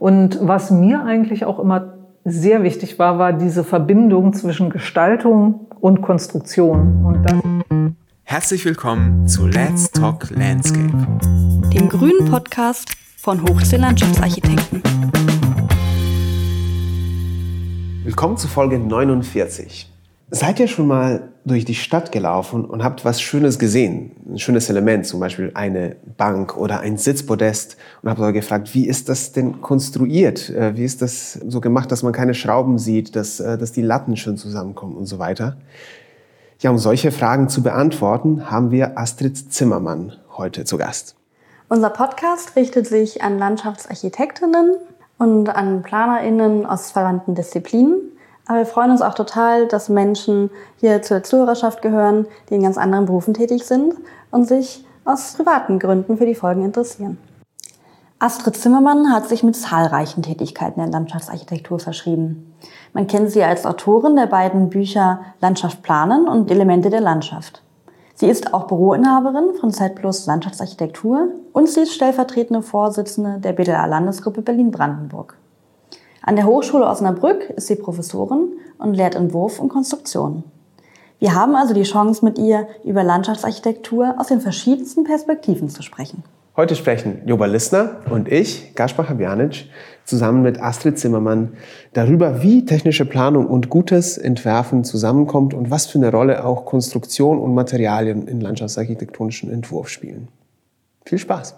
Und was mir eigentlich auch immer sehr wichtig war, war diese Verbindung zwischen Gestaltung und Konstruktion. Und das Herzlich willkommen zu Let's Talk Landscape, dem grünen Podcast von Hochsee Landschaftsarchitekten. Willkommen zu Folge 49. Seid ihr schon mal durch die Stadt gelaufen und habt was Schönes gesehen? Ein schönes Element, zum Beispiel eine Bank oder ein Sitzpodest und habt euch gefragt, wie ist das denn konstruiert? Äh, wie ist das so gemacht, dass man keine Schrauben sieht, dass, äh, dass die Latten schön zusammenkommen und so weiter? Ja, um solche Fragen zu beantworten, haben wir Astrid Zimmermann heute zu Gast. Unser Podcast richtet sich an Landschaftsarchitektinnen und an PlanerInnen aus verwandten Disziplinen aber wir freuen uns auch total, dass Menschen hier zur Zuhörerschaft gehören, die in ganz anderen Berufen tätig sind und sich aus privaten Gründen für die Folgen interessieren. Astrid Zimmermann hat sich mit zahlreichen Tätigkeiten der Landschaftsarchitektur verschrieben. Man kennt sie als Autorin der beiden Bücher Landschaft planen und Elemente der Landschaft. Sie ist auch Büroinhaberin von ZPlus Landschaftsarchitektur und sie ist stellvertretende Vorsitzende der BDA Landesgruppe Berlin-Brandenburg. An der Hochschule Osnabrück ist sie Professorin und lehrt Entwurf und Konstruktion. Wir haben also die Chance, mit ihr über Landschaftsarchitektur aus den verschiedensten Perspektiven zu sprechen. Heute sprechen Joba Lissner und ich, Gaspar Habjanic, zusammen mit Astrid Zimmermann darüber, wie technische Planung und gutes Entwerfen zusammenkommt und was für eine Rolle auch Konstruktion und Materialien in landschaftsarchitektonischen Entwurf spielen. Viel Spaß!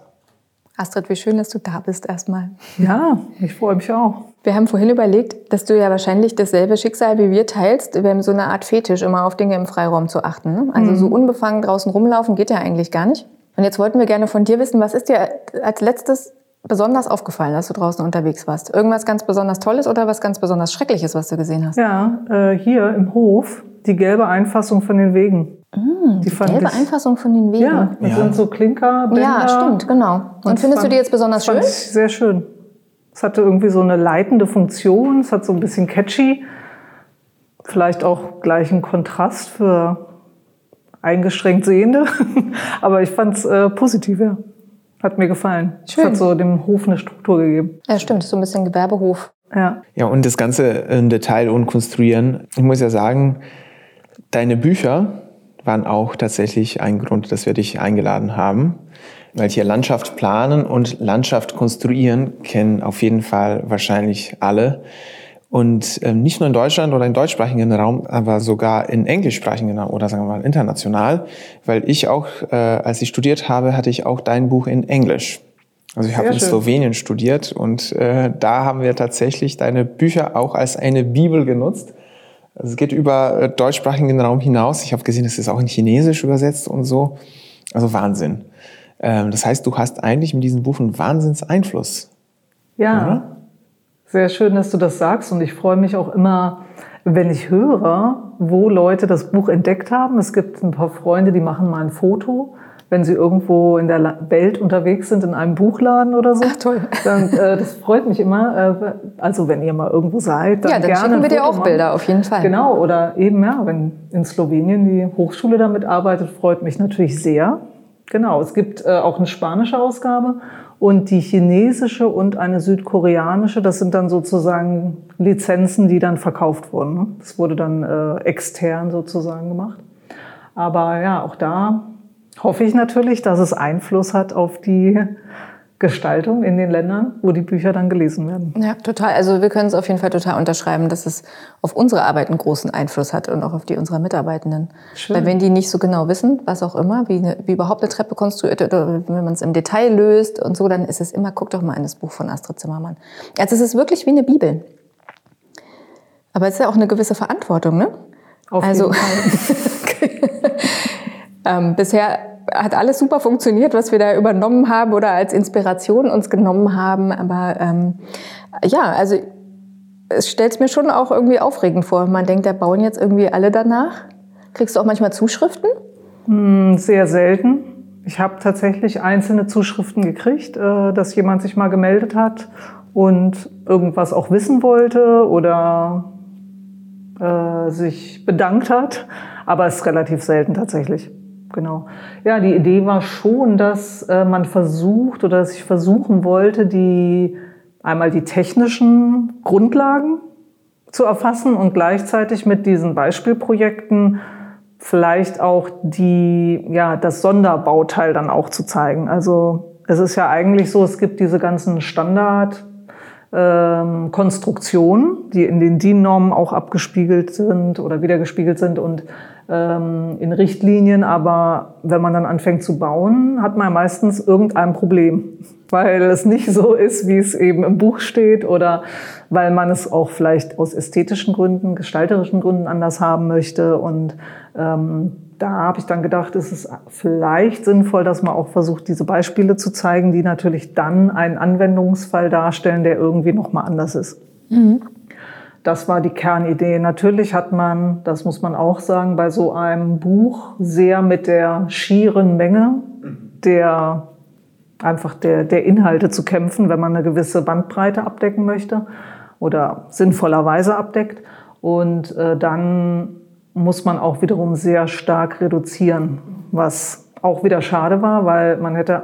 Astrid, wie schön, dass du da bist erstmal. Ja, ich freue mich auch. Wir haben vorhin überlegt, dass du ja wahrscheinlich dasselbe Schicksal wie wir teilst. Wir haben so eine Art Fetisch, immer auf Dinge im Freiraum zu achten. Ne? Also mhm. so unbefangen draußen rumlaufen geht ja eigentlich gar nicht. Und jetzt wollten wir gerne von dir wissen, was ist dir als letztes besonders aufgefallen, als du draußen unterwegs warst? Irgendwas ganz besonders Tolles oder was ganz besonders Schreckliches, was du gesehen hast? Ja, äh, hier im Hof die gelbe Einfassung von den Wegen. Mm, die, die gelbe ich, Einfassung von den Wegen. Ja, das ja. sind so Klinker. Ja, stimmt, genau. Und, Und findest fand, du die jetzt besonders schön? sehr schön. Es hatte irgendwie so eine leitende Funktion. Es hat so ein bisschen catchy. Vielleicht auch gleich ein Kontrast für eingeschränkt Sehende. Aber ich fand es äh, positiv, ja. Hat mir gefallen. Schön. Es hat so dem Hof eine Struktur gegeben. Ja, stimmt. So ein bisschen Gewerbehof. Ja. Ja, und das Ganze in Detail und konstruieren. Ich muss ja sagen, deine Bücher waren auch tatsächlich ein Grund, dass wir dich eingeladen haben. Weil hier Landschaft planen und Landschaft konstruieren kennen auf jeden Fall wahrscheinlich alle. Und ähm, nicht nur in Deutschland oder im deutschsprachigen Raum, aber sogar in englischsprachigen Raum oder sagen wir mal international. Weil ich auch, äh, als ich studiert habe, hatte ich auch dein Buch in Englisch. Also ich habe in Slowenien studiert und äh, da haben wir tatsächlich deine Bücher auch als eine Bibel genutzt. Also es geht über äh, deutschsprachigen Raum hinaus. Ich habe gesehen, es ist auch in Chinesisch übersetzt und so. Also Wahnsinn. Ähm, das heißt, du hast eigentlich mit diesem Buch einen Wahnsinnseinfluss. Ja, oder? sehr schön, dass du das sagst. Und ich freue mich auch immer, wenn ich höre, wo Leute das Buch entdeckt haben. Es gibt ein paar Freunde, die machen mal ein Foto wenn Sie irgendwo in der Welt unterwegs sind, in einem Buchladen oder so. Ach, toll. Dann, äh, das freut mich immer. Äh, also wenn ihr mal irgendwo seid, dann, ja, dann gerne schicken wir dir auch machen. Bilder, auf jeden Fall. Genau, oder eben, ja, wenn in Slowenien die Hochschule damit arbeitet, freut mich natürlich sehr. Genau, es gibt äh, auch eine spanische Ausgabe und die chinesische und eine südkoreanische. Das sind dann sozusagen Lizenzen, die dann verkauft wurden. Ne? Das wurde dann äh, extern sozusagen gemacht. Aber ja, auch da hoffe ich natürlich, dass es Einfluss hat auf die Gestaltung in den Ländern, wo die Bücher dann gelesen werden. Ja, total. Also wir können es auf jeden Fall total unterschreiben, dass es auf unsere Arbeit einen großen Einfluss hat und auch auf die unserer Mitarbeitenden. Schön. Weil wenn die nicht so genau wissen, was auch immer, wie, eine, wie überhaupt eine Treppe konstruiert wird oder wenn man es im Detail löst und so, dann ist es immer, guck doch mal in das Buch von Astrid Zimmermann. Also es ist wirklich wie eine Bibel. Aber es ist ja auch eine gewisse Verantwortung, ne? Auf also, jeden Fall. ähm, bisher hat alles super funktioniert, was wir da übernommen haben oder als Inspiration uns genommen haben. Aber ähm, ja, also es stellt es mir schon auch irgendwie aufregend vor. Man denkt, da bauen jetzt irgendwie alle danach. Kriegst du auch manchmal Zuschriften? Hm, sehr selten. Ich habe tatsächlich einzelne Zuschriften gekriegt, äh, dass jemand sich mal gemeldet hat und irgendwas auch wissen wollte oder äh, sich bedankt hat. Aber es ist relativ selten tatsächlich genau. Ja, die Idee war schon, dass äh, man versucht oder dass ich versuchen wollte, die einmal die technischen Grundlagen zu erfassen und gleichzeitig mit diesen Beispielprojekten vielleicht auch die, ja, das Sonderbauteil dann auch zu zeigen. Also es ist ja eigentlich so, es gibt diese ganzen Standard ähm, die in den DIN-Normen auch abgespiegelt sind oder wiedergespiegelt sind und in Richtlinien. Aber wenn man dann anfängt zu bauen, hat man meistens irgendein Problem, weil es nicht so ist, wie es eben im Buch steht oder weil man es auch vielleicht aus ästhetischen Gründen, gestalterischen Gründen anders haben möchte und ähm, da habe ich dann gedacht, es ist vielleicht sinnvoll, dass man auch versucht, diese Beispiele zu zeigen, die natürlich dann einen Anwendungsfall darstellen, der irgendwie nochmal anders ist. Mhm. Das war die Kernidee. Natürlich hat man, das muss man auch sagen, bei so einem Buch sehr mit der schieren Menge der einfach der, der Inhalte zu kämpfen, wenn man eine gewisse Bandbreite abdecken möchte oder sinnvollerweise abdeckt. Und äh, dann muss man auch wiederum sehr stark reduzieren, was auch wieder schade war, weil man hätte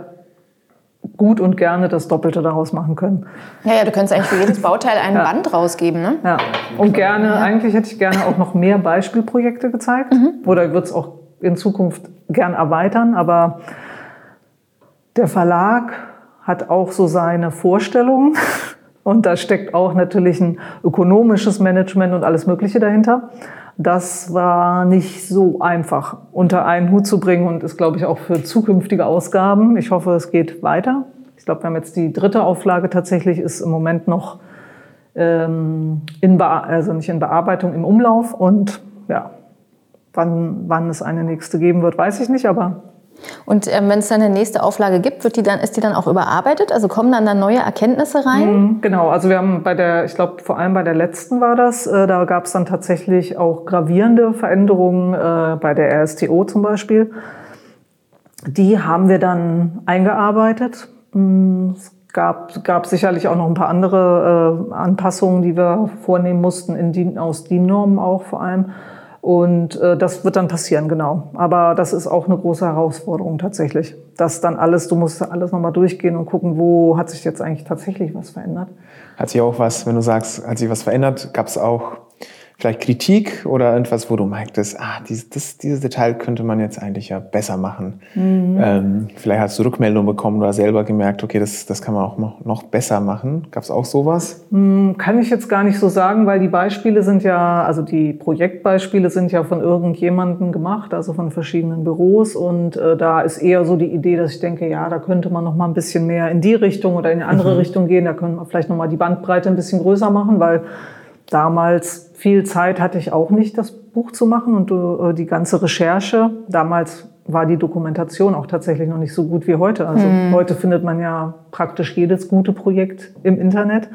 gut und gerne das Doppelte daraus machen können. Ja, ja, du könntest eigentlich für jedes Bauteil ein ja. Band rausgeben, ne? Ja, und gerne, ja. eigentlich hätte ich gerne auch noch mehr Beispielprojekte gezeigt. Mhm. Oder würde es auch in Zukunft gern erweitern, aber der Verlag hat auch so seine Vorstellungen. Und da steckt auch natürlich ein ökonomisches Management und alles Mögliche dahinter. Das war nicht so einfach unter einen Hut zu bringen und ist, glaube ich, auch für zukünftige Ausgaben. Ich hoffe, es geht weiter. Ich glaube, wir haben jetzt die dritte Auflage tatsächlich, ist im Moment noch ähm, in also nicht in Bearbeitung, im Umlauf. Und ja, wann, wann es eine nächste geben wird, weiß ich nicht, aber und ähm, wenn es dann eine nächste Auflage gibt, wird die dann, ist die dann auch überarbeitet? Also kommen dann, dann neue Erkenntnisse rein? Mhm, genau, also wir haben bei der, ich glaube vor allem bei der letzten war das, äh, da gab es dann tatsächlich auch gravierende Veränderungen äh, bei der RSTO zum Beispiel. Die haben wir dann eingearbeitet. Mm, es gab, gab sicherlich auch noch ein paar andere äh, Anpassungen, die wir vornehmen mussten, in die, aus DIN-Normen auch vor allem. Und äh, das wird dann passieren, genau. Aber das ist auch eine große Herausforderung tatsächlich. Das dann alles, du musst alles nochmal durchgehen und gucken, wo hat sich jetzt eigentlich tatsächlich was verändert. Hat sich auch was, wenn du sagst, hat sich was verändert, gab es auch vielleicht Kritik oder irgendwas, wo du merktest, ah, dieses, das, dieses Detail könnte man jetzt eigentlich ja besser machen. Mhm. Ähm, vielleicht hast du Rückmeldung bekommen oder selber gemerkt, okay, das, das kann man auch noch, noch besser machen. Gab es auch sowas? Mhm, kann ich jetzt gar nicht so sagen, weil die Beispiele sind ja, also die Projektbeispiele sind ja von irgendjemandem gemacht, also von verschiedenen Büros und äh, da ist eher so die Idee, dass ich denke, ja, da könnte man noch mal ein bisschen mehr in die Richtung oder in eine andere mhm. Richtung gehen, da könnte man vielleicht noch mal die Bandbreite ein bisschen größer machen, weil damals viel Zeit hatte ich auch nicht, das Buch zu machen und äh, die ganze Recherche. Damals war die Dokumentation auch tatsächlich noch nicht so gut wie heute. Also mhm. heute findet man ja praktisch jedes gute Projekt im Internet.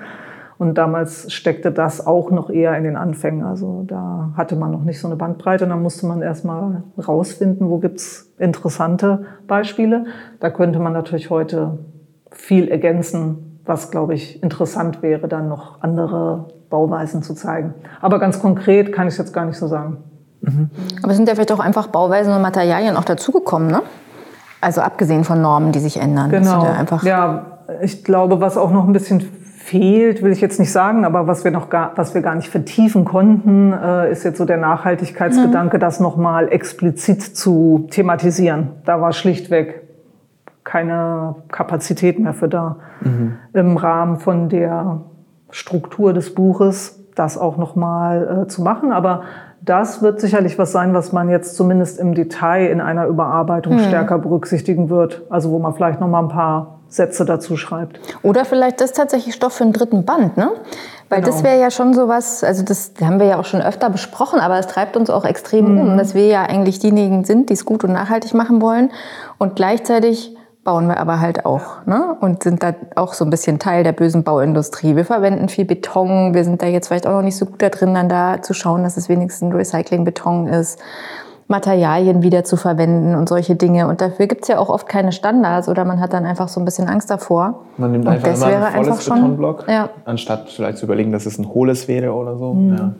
Und damals steckte das auch noch eher in den Anfängen. Also da hatte man noch nicht so eine Bandbreite. Und dann musste man erstmal rausfinden, wo gibt's interessante Beispiele. Da könnte man natürlich heute viel ergänzen, was, glaube ich, interessant wäre, dann noch andere Bauweisen zu zeigen. Aber ganz konkret kann ich es jetzt gar nicht so sagen. Mhm. Aber es sind ja vielleicht auch einfach Bauweisen und Materialien auch dazugekommen, ne? Also abgesehen von Normen, die sich ändern. Genau. Ja, ich glaube, was auch noch ein bisschen fehlt, will ich jetzt nicht sagen, aber was wir noch gar, was wir gar nicht vertiefen konnten, äh, ist jetzt so der Nachhaltigkeitsgedanke, mhm. das nochmal explizit zu thematisieren. Da war schlichtweg keine Kapazität mehr für da. Mhm. Im Rahmen von der Struktur des Buches, das auch nochmal äh, zu machen. Aber das wird sicherlich was sein, was man jetzt zumindest im Detail in einer Überarbeitung hm. stärker berücksichtigen wird. Also wo man vielleicht nochmal ein paar Sätze dazu schreibt. Oder vielleicht das tatsächlich Stoff für einen dritten Band, ne? Weil genau. das wäre ja schon sowas, also das haben wir ja auch schon öfter besprochen, aber es treibt uns auch extrem mhm. um, dass wir ja eigentlich diejenigen sind, die es gut und nachhaltig machen wollen und gleichzeitig bauen wir aber halt auch ne? und sind da auch so ein bisschen Teil der bösen Bauindustrie. Wir verwenden viel Beton, wir sind da jetzt vielleicht auch noch nicht so gut da drin, dann da zu schauen, dass es wenigstens Recyclingbeton ist, Materialien wieder zu verwenden und solche Dinge. Und dafür gibt's ja auch oft keine Standards oder man hat dann einfach so ein bisschen Angst davor. Man nimmt einfach und das immer ein volles Betonblock, ja. anstatt vielleicht zu überlegen, dass es ein hohles wäre oder so. Mhm. Ja.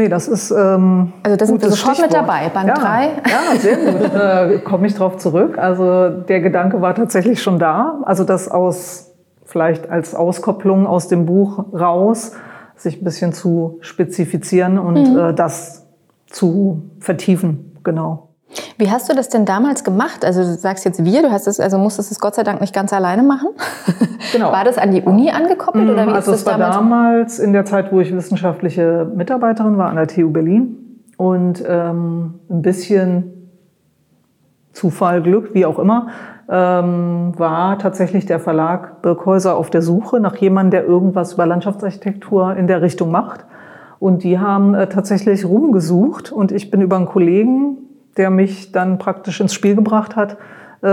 Nee, das ist. Ähm, also da sind wir sofort Stichwort. mit dabei, Band 3. Ja, ja, sehr gut. äh, Komme ich drauf zurück. Also der Gedanke war tatsächlich schon da. Also das aus vielleicht als Auskopplung aus dem Buch raus, sich ein bisschen zu spezifizieren und äh, das zu vertiefen, genau. Wie hast du das denn damals gemacht? Also du sagst jetzt wir, du hast es, also musstest es Gott sei Dank nicht ganz alleine machen. Genau. War das an die Uni angekoppelt oder wie also ist es das war damals? damals in der Zeit, wo ich wissenschaftliche Mitarbeiterin war an der TU Berlin und ähm, ein bisschen Zufall, Glück, wie auch immer, ähm, war tatsächlich der Verlag Birkhäuser auf der Suche nach jemandem, der irgendwas über Landschaftsarchitektur in der Richtung macht. Und die haben äh, tatsächlich rumgesucht und ich bin über einen Kollegen, der mich dann praktisch ins Spiel gebracht hat, äh,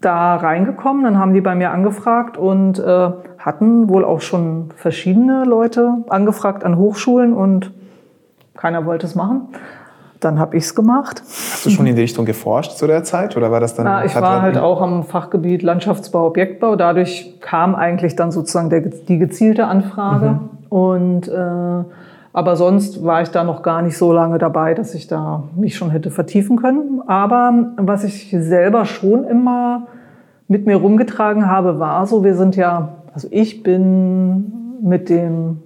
da reingekommen. Dann haben die bei mir angefragt und äh, hatten wohl auch schon verschiedene Leute angefragt an Hochschulen und keiner wollte es machen. Dann habe ich es gemacht. Hast du schon in die Richtung geforscht zu der Zeit oder war das dann? Ja, ich hat war halt auch am Fachgebiet Landschaftsbau, Objektbau. Dadurch kam eigentlich dann sozusagen der, die gezielte Anfrage. Und äh, aber sonst war ich da noch gar nicht so lange dabei, dass ich da mich schon hätte vertiefen können. Aber was ich selber schon immer mit mir rumgetragen habe, war so, wir sind ja, also ich bin mit dem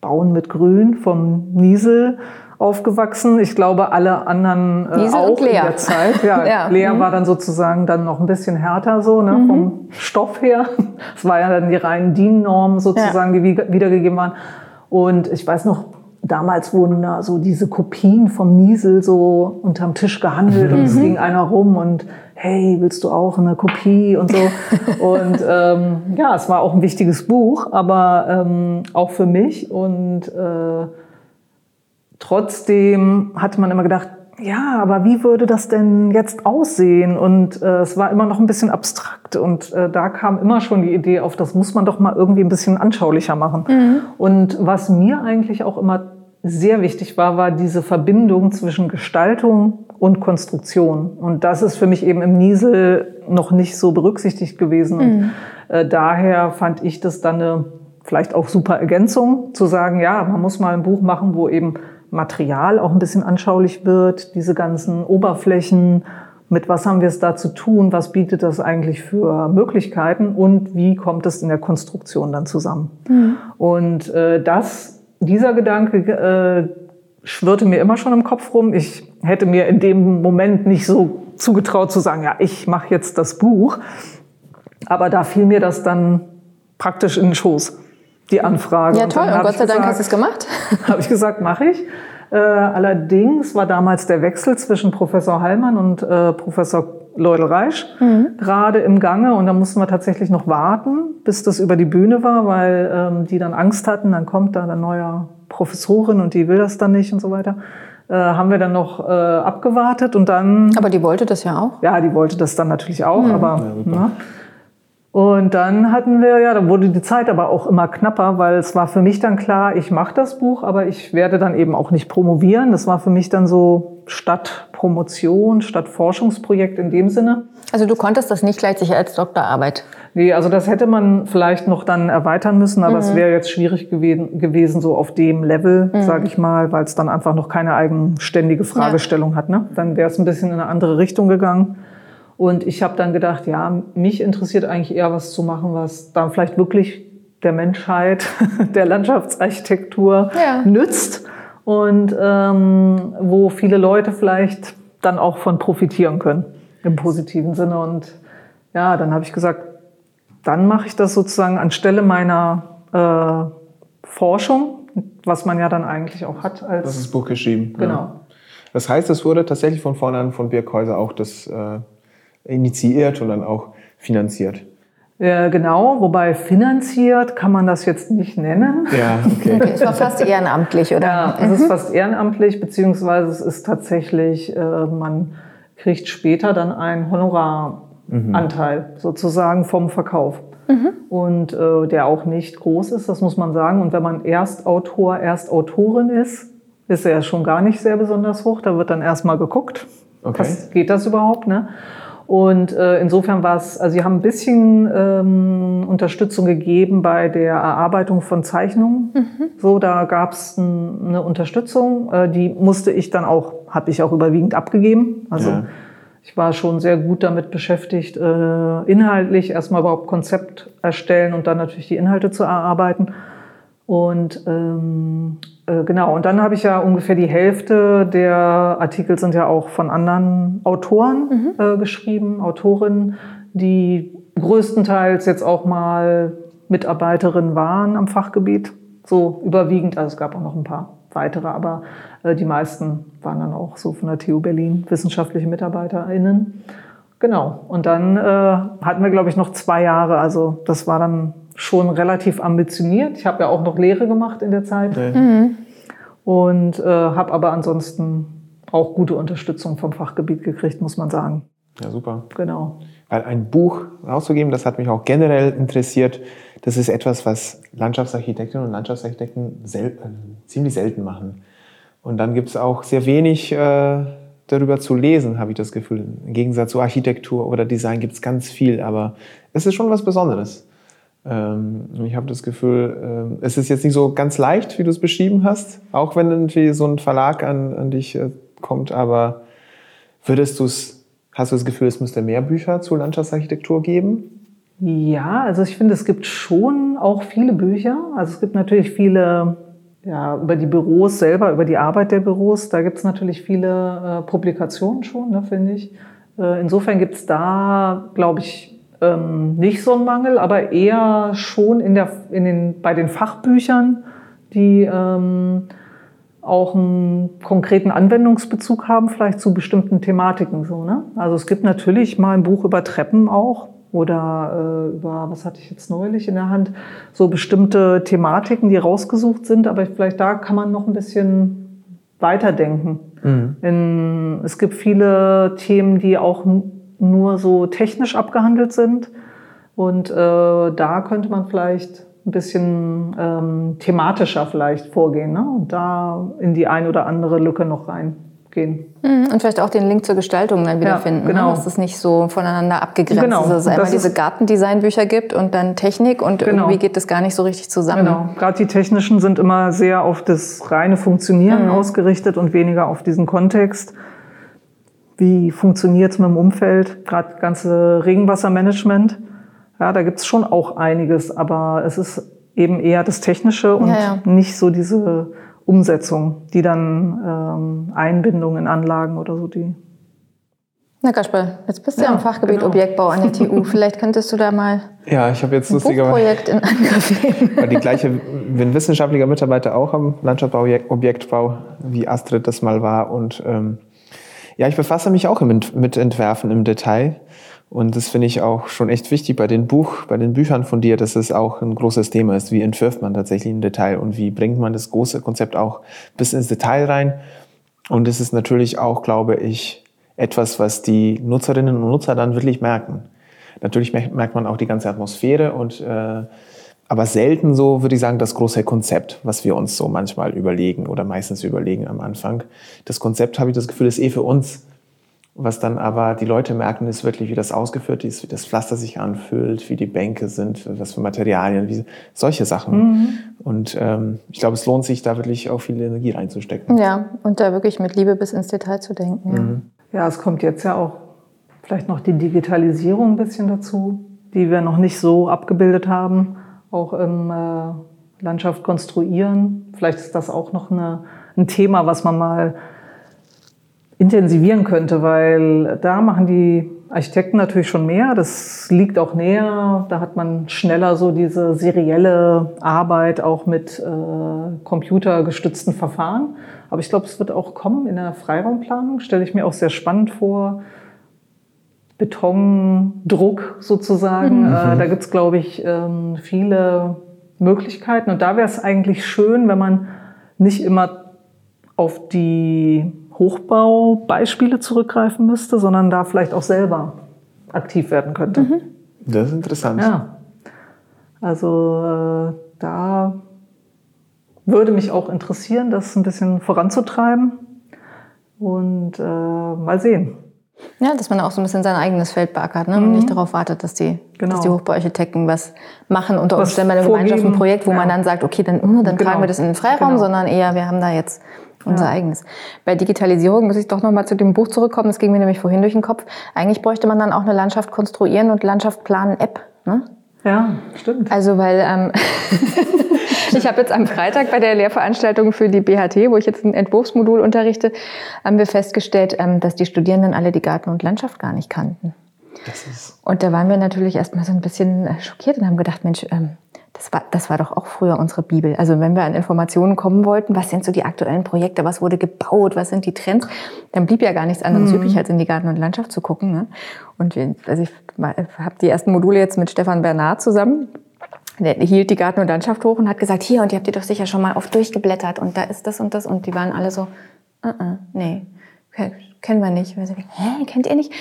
Bauen mit Grün vom Niesel aufgewachsen. Ich glaube, alle anderen äh, Niesel auch in der Zeit. Ja, Ja. Lea Mhm. war dann sozusagen dann noch ein bisschen härter so ne, vom Stoff her. Es war ja dann die reinen DIN-Normen sozusagen, die wie- wiedergegeben waren. Und ich weiß noch, damals wurden da so diese Kopien vom Niesel so unterm Tisch gehandelt und es ging einer rum und hey, willst du auch eine Kopie und so. und ähm, ja, es war auch ein wichtiges Buch, aber ähm, auch für mich und äh, trotzdem hatte man immer gedacht, ja, aber wie würde das denn jetzt aussehen? Und äh, es war immer noch ein bisschen abstrakt. Und äh, da kam immer schon die Idee auf, das muss man doch mal irgendwie ein bisschen anschaulicher machen. Und was mir eigentlich auch immer sehr wichtig war, war diese Verbindung zwischen Gestaltung und Konstruktion. Und das ist für mich eben im Niesel noch nicht so berücksichtigt gewesen. Und äh, daher fand ich das dann eine vielleicht auch super Ergänzung, zu sagen, ja, man muss mal ein Buch machen, wo eben Material auch ein bisschen anschaulich wird, diese ganzen Oberflächen, mit was haben wir es da zu tun, was bietet das eigentlich für Möglichkeiten und wie kommt es in der Konstruktion dann zusammen. Und äh, das, dieser Gedanke äh, schwirrte mir immer schon im Kopf rum. Ich hätte mir in dem Moment nicht so zugetraut zu sagen, ja, ich mache jetzt das Buch. Aber da fiel mir das dann praktisch in den Schoß, die Anfrage. Ja, Und toll. Und hab Gott sei Dank hast du es gemacht. habe ich gesagt, mache ich. Äh, allerdings war damals der Wechsel zwischen Professor Hallmann und äh, Professor Leudel-Reisch gerade im Gange und da mussten wir tatsächlich noch warten, bis das über die Bühne war, weil ähm, die dann Angst hatten, dann kommt da eine neue Professorin und die will das dann nicht und so weiter. Äh, haben wir dann noch äh, abgewartet und dann Aber die wollte das ja auch. ja, die wollte das dann natürlich auch, aber. ne? Und dann hatten wir, ja, dann wurde die Zeit aber auch immer knapper, weil es war für mich dann klar, ich mache das Buch, aber ich werde dann eben auch nicht promovieren. Das war für mich dann so statt Promotion, statt Forschungsprojekt in dem Sinne. Also du konntest das nicht gleichzeitig als Doktorarbeit. Nee, also das hätte man vielleicht noch dann erweitern müssen, aber es wäre jetzt schwierig gewesen, gewesen so auf dem Level, sage ich mal, weil es dann einfach noch keine eigenständige Fragestellung hat. Ne? Dann wäre es ein bisschen in eine andere Richtung gegangen. Und ich habe dann gedacht, ja, mich interessiert eigentlich eher was zu machen, was dann vielleicht wirklich der Menschheit, der Landschaftsarchitektur Ja. nützt und ähm, wo viele Leute vielleicht dann auch von profitieren können im positiven Sinne. Und ja, dann habe ich gesagt, dann mache ich das sozusagen anstelle meiner äh, Forschung, was man ja dann eigentlich auch hat Das als ist Buch geschrieben. genau. Ja. Das heißt, es wurde tatsächlich von vornherein von Birkhäuser auch das äh, initiiert und dann auch finanziert. Äh, genau, wobei finanziert kann man das jetzt nicht nennen. Ja, okay. Es war fast ehrenamtlich, oder? Ja, es ist fast ehrenamtlich, beziehungsweise es ist tatsächlich, äh, man kriegt später dann einen Honoraranteil sozusagen vom Verkauf. Und äh, der auch nicht groß ist, das muss man sagen. Und wenn man Erstautor, Erstautorin ist, ist er schon gar nicht sehr besonders hoch. Da wird dann erstmal geguckt, Okay. was geht das überhaupt, ne? Und äh, insofern war es, also sie haben ein bisschen ähm, Unterstützung gegeben bei der Erarbeitung von Zeichnungen. So, da gab es eine Unterstützung, äh, die musste ich dann auch, habe ich auch überwiegend abgegeben. Also Ja. Ich war schon sehr gut damit beschäftigt, äh, inhaltlich erstmal überhaupt Konzept erstellen und dann natürlich die Inhalte zu erarbeiten. Und ähm, äh, genau, und dann habe ich ja ungefähr die Hälfte der Artikel sind ja auch von anderen Autoren mhm. äh, geschrieben, Autorinnen, die größtenteils jetzt auch mal Mitarbeiterinnen waren am Fachgebiet. So überwiegend, also es gab auch noch ein paar weitere, aber äh, die meisten waren dann auch so von der TU Berlin wissenschaftliche MitarbeiterInnen. Genau. Und dann äh, hatten wir, glaube ich, noch zwei Jahre. Also das war dann schon relativ ambitioniert. Ich habe ja auch noch Lehre gemacht in der Zeit. Mhm. Und äh, habe aber ansonsten auch gute Unterstützung vom Fachgebiet gekriegt, muss man sagen. Ja, super. Genau. Weil ein Buch rauszugeben, das hat mich auch generell interessiert. Das ist etwas, was Landschaftsarchitektinnen und Landschaftsarchitekten sel äh, ziemlich selten machen. Und dann gibt es auch sehr wenig äh, darüber zu lesen, habe ich das Gefühl. Im Gegensatz zu Architektur oder Design gibt es ganz viel, aber es ist schon was Besonderes. Ähm, ich habe das Gefühl, äh, es ist jetzt nicht so ganz leicht, wie du es beschrieben hast, auch wenn irgendwie so ein Verlag an, an dich äh, kommt, aber würdest du es, hast du das Gefühl, es müsste mehr Bücher zur Landschaftsarchitektur geben? Ja, also ich finde, es gibt schon auch viele Bücher. Also es gibt natürlich viele ja, über die Büros selber, über die Arbeit der Büros. Da gibt es natürlich viele äh, Publikationen schon, ne, finde ich. Äh, insofern gibt es da, glaube ich, ähm, nicht so einen Mangel, aber eher schon in der, in den, bei den Fachbüchern, die ähm, auch einen konkreten Anwendungsbezug haben, vielleicht zu bestimmten Thematiken. So, ne? Also es gibt natürlich mal ein Buch über Treppen auch, oder äh, über, was hatte ich jetzt neulich in der Hand, so bestimmte Thematiken, die rausgesucht sind, aber vielleicht da kann man noch ein bisschen weiterdenken. Mhm. In, es gibt viele Themen, die auch nur so technisch abgehandelt sind und äh, da könnte man vielleicht ein bisschen ähm, thematischer vielleicht vorgehen ne? und da in die ein oder andere Lücke noch rein gehen. Mhm, und vielleicht auch den Link zur Gestaltung dann wiederfinden, ja, ne? genau. ne? dass es nicht so voneinander abgegrenzt genau. ist, dass es einmal diese Gartendesignbücher gibt und dann Technik und genau. irgendwie geht das gar nicht so richtig zusammen. Genau, gerade die technischen sind immer sehr auf das reine Funktionieren mhm. ausgerichtet und weniger auf diesen Kontext. Wie funktioniert es mit dem Umfeld, gerade ganze Regenwassermanagement. Ja, da gibt es schon auch einiges, aber es ist eben eher das Technische und ja, ja. nicht so diese Umsetzung, die dann ähm, Einbindung in Anlagen oder so, die. Na Kasper, jetzt bist du ja, ja im Fachgebiet genau. Objektbau an der TU. Vielleicht könntest du da mal ja, ich habe jetzt ein Projekt in Angriff nehmen. Die gleiche, wenn wissenschaftlicher Mitarbeiter auch am Landschaftsbau, Objektbau, wie Astrid das mal war. Und ähm, ja, ich befasse mich auch mit Entwerfen im Detail. Und das finde ich auch schon echt wichtig bei den Buch, bei den Büchern von dir, dass es auch ein großes Thema ist. Wie entwirft man tatsächlich im Detail und wie bringt man das große Konzept auch bis ins Detail rein? Und es ist natürlich auch, glaube ich, etwas, was die Nutzerinnen und Nutzer dann wirklich merken. Natürlich merkt man auch die ganze Atmosphäre und äh, aber selten so, würde ich sagen, das große Konzept, was wir uns so manchmal überlegen oder meistens überlegen am Anfang. Das Konzept, habe ich das Gefühl, ist eh für uns was dann aber die Leute merken, ist wirklich, wie das ausgeführt ist, wie das Pflaster sich anfühlt, wie die Bänke sind, was für Materialien, wie solche Sachen. Mhm. Und ähm, ich glaube, es lohnt sich, da wirklich auch viel Energie reinzustecken. Ja, und da wirklich mit Liebe bis ins Detail zu denken. Mhm. Ja, es kommt jetzt ja auch vielleicht noch die Digitalisierung ein bisschen dazu, die wir noch nicht so abgebildet haben, auch im äh, Landschaft konstruieren. Vielleicht ist das auch noch eine, ein Thema, was man mal intensivieren könnte, weil da machen die Architekten natürlich schon mehr. Das liegt auch näher. Da hat man schneller so diese serielle Arbeit auch mit äh, computergestützten Verfahren. Aber ich glaube, es wird auch kommen in der Freiraumplanung. Stelle ich mir auch sehr spannend vor. Betondruck sozusagen. Mhm. Äh, da gibt es, glaube ich, ähm, viele Möglichkeiten. Und da wäre es eigentlich schön, wenn man nicht immer auf die Hochbaubeispiele zurückgreifen müsste, sondern da vielleicht auch selber aktiv werden könnte. Mhm. Das ist interessant. Ja. Also äh, da würde mich auch interessieren, das ein bisschen voranzutreiben und äh, mal sehen. Ja, dass man auch so ein bisschen sein eigenes Feld beackert ne? Mhm. und nicht darauf wartet, dass die, genau. dass die Hochbauarchitekten was machen. Unter Umständen bei einer Gemeinschaft ein Projekt, wo ja. man dann sagt, okay, dann, uh, dann genau. tragen wir das in den Freiraum, genau. sondern eher, wir haben da jetzt unser ja. eigenes. Bei Digitalisierung muss ich doch noch mal zu dem Buch zurückkommen. Das ging mir nämlich vorhin durch den Kopf. Eigentlich bräuchte man dann auch eine Landschaft konstruieren und Landschaft planen App. Ne? Ja, stimmt. Also weil ähm, ich habe jetzt am Freitag bei der Lehrveranstaltung für die BHT, wo ich jetzt ein Entwurfsmodul unterrichte, haben wir festgestellt, ähm, dass die Studierenden alle die Garten und Landschaft gar nicht kannten. und da waren wir natürlich erstmal so ein bisschen schockiert und haben gedacht, Mensch, ähm, das war, das war doch auch früher unsere Bibel. Also wenn wir an Informationen kommen wollten, was sind so die aktuellen Projekte, was wurde gebaut, was sind die Trends, dann blieb ja gar nichts anderes mhm. übrig, als in die Garten und Landschaft zu gucken. Ne? Und wir, also ich habe die ersten Module jetzt mit Stefan Bernard zusammen. Der hielt die Garten und Landschaft hoch und hat gesagt, hier, und ihr habt ihr doch sicher schon mal oft durchgeblättert und da ist das und das. Und die waren alle so, uh -uh, nee, kennen wir nicht. Wir sagen, hä, kennt ihr nicht?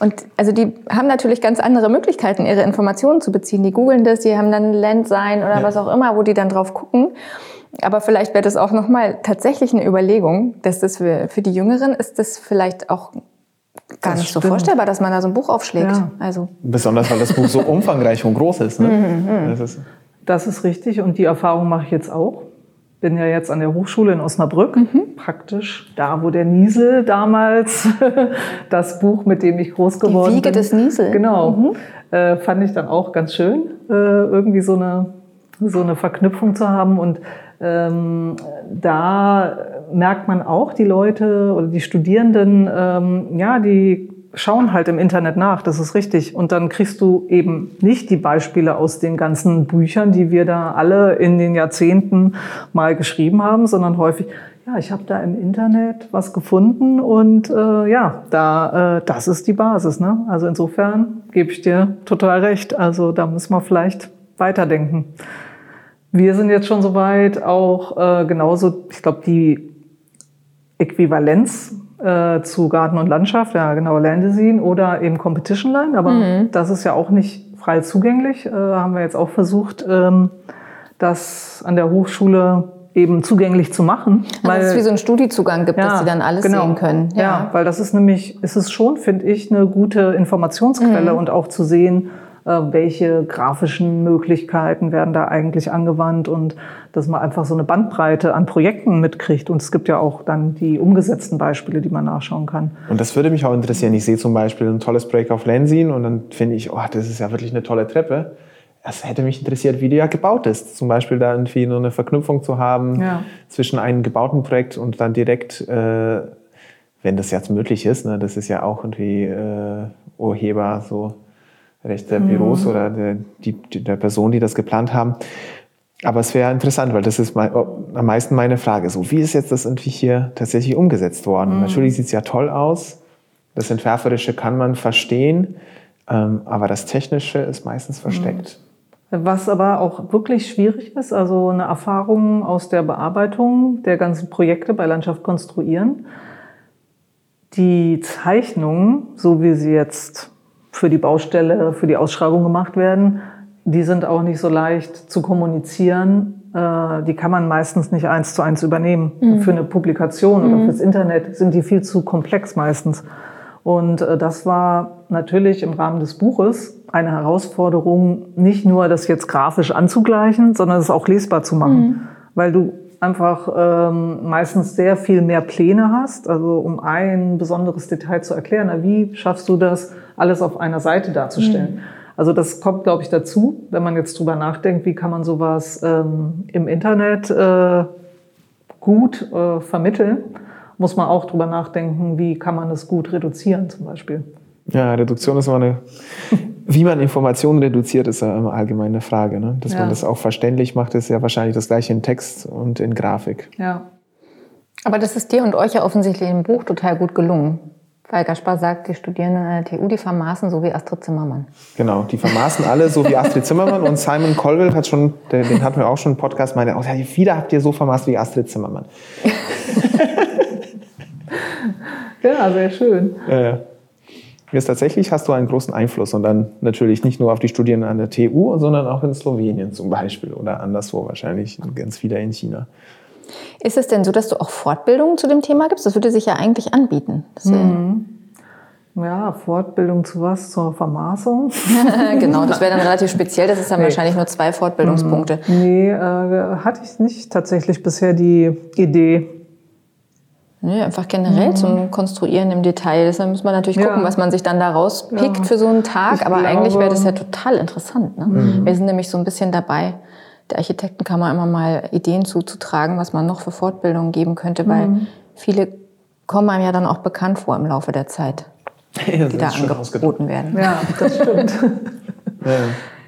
Und also die haben natürlich ganz andere Möglichkeiten, ihre Informationen zu beziehen. Die googeln das, die haben dann Landsign oder ja. was auch immer, wo die dann drauf gucken. Aber vielleicht wäre das auch nochmal tatsächlich eine Überlegung, dass das für, für die Jüngeren ist das vielleicht auch gar das nicht stimmt. so vorstellbar, dass man da so ein Buch aufschlägt. Ja. Also. Besonders, weil das Buch so umfangreich und groß ist. Ne? Mhm, mhm. das ist. Das ist richtig und die Erfahrung mache ich jetzt auch bin ja jetzt an der Hochschule in Osnabrück, mhm. praktisch da, wo der Niesel damals das Buch, mit dem ich groß geworden bin. Die Wiege bin. des Niesel. Genau, mhm. äh, fand ich dann auch ganz schön, äh, irgendwie so eine, so eine Verknüpfung zu haben. Und ähm, da merkt man auch die Leute oder die Studierenden, ähm, ja, die schauen halt im Internet nach, das ist richtig. Und dann kriegst du eben nicht die Beispiele aus den ganzen Büchern, die wir da alle in den Jahrzehnten mal geschrieben haben, sondern häufig, ja, ich habe da im Internet was gefunden und äh, ja, da, äh, das ist die Basis. Ne? Also insofern gebe ich dir total recht. Also da müssen wir vielleicht weiterdenken. Wir sind jetzt schon soweit, auch äh, genauso, ich glaube, die Äquivalenz äh, zu Garten und Landschaft, ja genau, Landesine oder eben Competition Line, aber mhm. das ist ja auch nicht frei zugänglich. Äh, haben wir jetzt auch versucht, ähm, das an der Hochschule eben zugänglich zu machen. Also weil, es wie so einen Studiezugang gibt, ja, dass sie dann alles genau, sehen können. Ja. ja. weil das ist nämlich, ist es schon, finde ich, eine gute Informationsquelle mhm. und auch zu sehen, welche grafischen Möglichkeiten werden da eigentlich angewandt und dass man einfach so eine Bandbreite an Projekten mitkriegt. Und es gibt ja auch dann die umgesetzten Beispiele, die man nachschauen kann. Und das würde mich auch interessieren. Ich sehe zum Beispiel ein tolles Projekt auf Lensin und dann finde ich, oh, das ist ja wirklich eine tolle Treppe. Es hätte mich interessiert, wie die ja gebaut ist. Zum Beispiel da irgendwie nur eine Verknüpfung zu haben ja. zwischen einem gebauten Projekt und dann direkt, äh, wenn das jetzt möglich ist, ne, das ist ja auch irgendwie äh, Urheber, so Recht der Büros mhm. oder der, die, der Person, die das geplant haben. Aber es wäre interessant, weil das ist mein, oh, am meisten meine Frage. So, wie ist jetzt das irgendwie hier tatsächlich umgesetzt worden? Mhm. Natürlich sieht es ja toll aus. Das Entwerferische kann man verstehen, ähm, aber das Technische ist meistens versteckt. Mhm. Was aber auch wirklich schwierig ist, also eine Erfahrung aus der Bearbeitung der ganzen Projekte bei Landschaft konstruieren. Die Zeichnungen, so wie sie jetzt für die Baustelle, für die Ausschreibung gemacht werden, die sind auch nicht so leicht zu kommunizieren. Äh, die kann man meistens nicht eins zu eins übernehmen. Mhm. Für eine Publikation mhm. oder fürs Internet sind die viel zu komplex meistens. Und äh, das war natürlich im Rahmen des Buches eine Herausforderung, nicht nur das jetzt grafisch anzugleichen, sondern es auch lesbar zu machen. Mhm. Weil du einfach ähm, meistens sehr viel mehr Pläne hast, also um ein besonderes Detail zu erklären. Na, wie schaffst du das, alles auf einer Seite darzustellen? Mhm. Also das kommt, glaube ich, dazu, wenn man jetzt drüber nachdenkt, wie kann man sowas ähm, im Internet äh, gut äh, vermitteln, muss man auch drüber nachdenken, wie kann man es gut reduzieren zum Beispiel. Ja, Reduktion ist immer eine wie man Informationen reduziert, ist ja immer allgemein eine Frage. Ne? Dass ja. man das auch verständlich macht, ist ja wahrscheinlich das gleiche in Text und in Grafik. Ja. Aber das ist dir und euch ja offensichtlich im Buch total gut gelungen. Weil Gaspar sagt, die Studierenden an der TU, die vermaßen so wie Astrid Zimmermann. Genau, die vermaßen alle so wie Astrid Zimmermann. Und Simon Colville hat schon, den hatten wir auch schon im Podcast, meine, oh, wieder habt ihr so vermaßt wie Astrid Zimmermann. ja, sehr schön. Ja, ja. Jetzt tatsächlich hast du einen großen Einfluss und dann natürlich nicht nur auf die Studierenden an der TU, sondern auch in Slowenien zum Beispiel oder anderswo wahrscheinlich ganz wieder in China. Ist es denn so, dass du auch Fortbildungen zu dem Thema gibst? Das würde sich ja eigentlich anbieten. Mhm. Ja, Fortbildung zu was? Zur Vermaßung? genau, das wäre dann relativ speziell. Das ist dann nee. wahrscheinlich nur zwei Fortbildungspunkte. Nee, äh, hatte ich nicht tatsächlich bisher die Idee, Nee, einfach generell mhm. zum Konstruieren im Detail. Deshalb muss man natürlich gucken, ja. was man sich dann da rauspickt ja. für so einen Tag. Ich Aber glaube, eigentlich wäre das ja total interessant. Ne? Mhm. Wir sind nämlich so ein bisschen dabei, der Architektenkammer immer mal Ideen zuzutragen, was man noch für Fortbildungen geben könnte, weil mhm. viele kommen einem ja dann auch bekannt vor im Laufe der Zeit, ja, die da angeboten werden. Ja, das stimmt.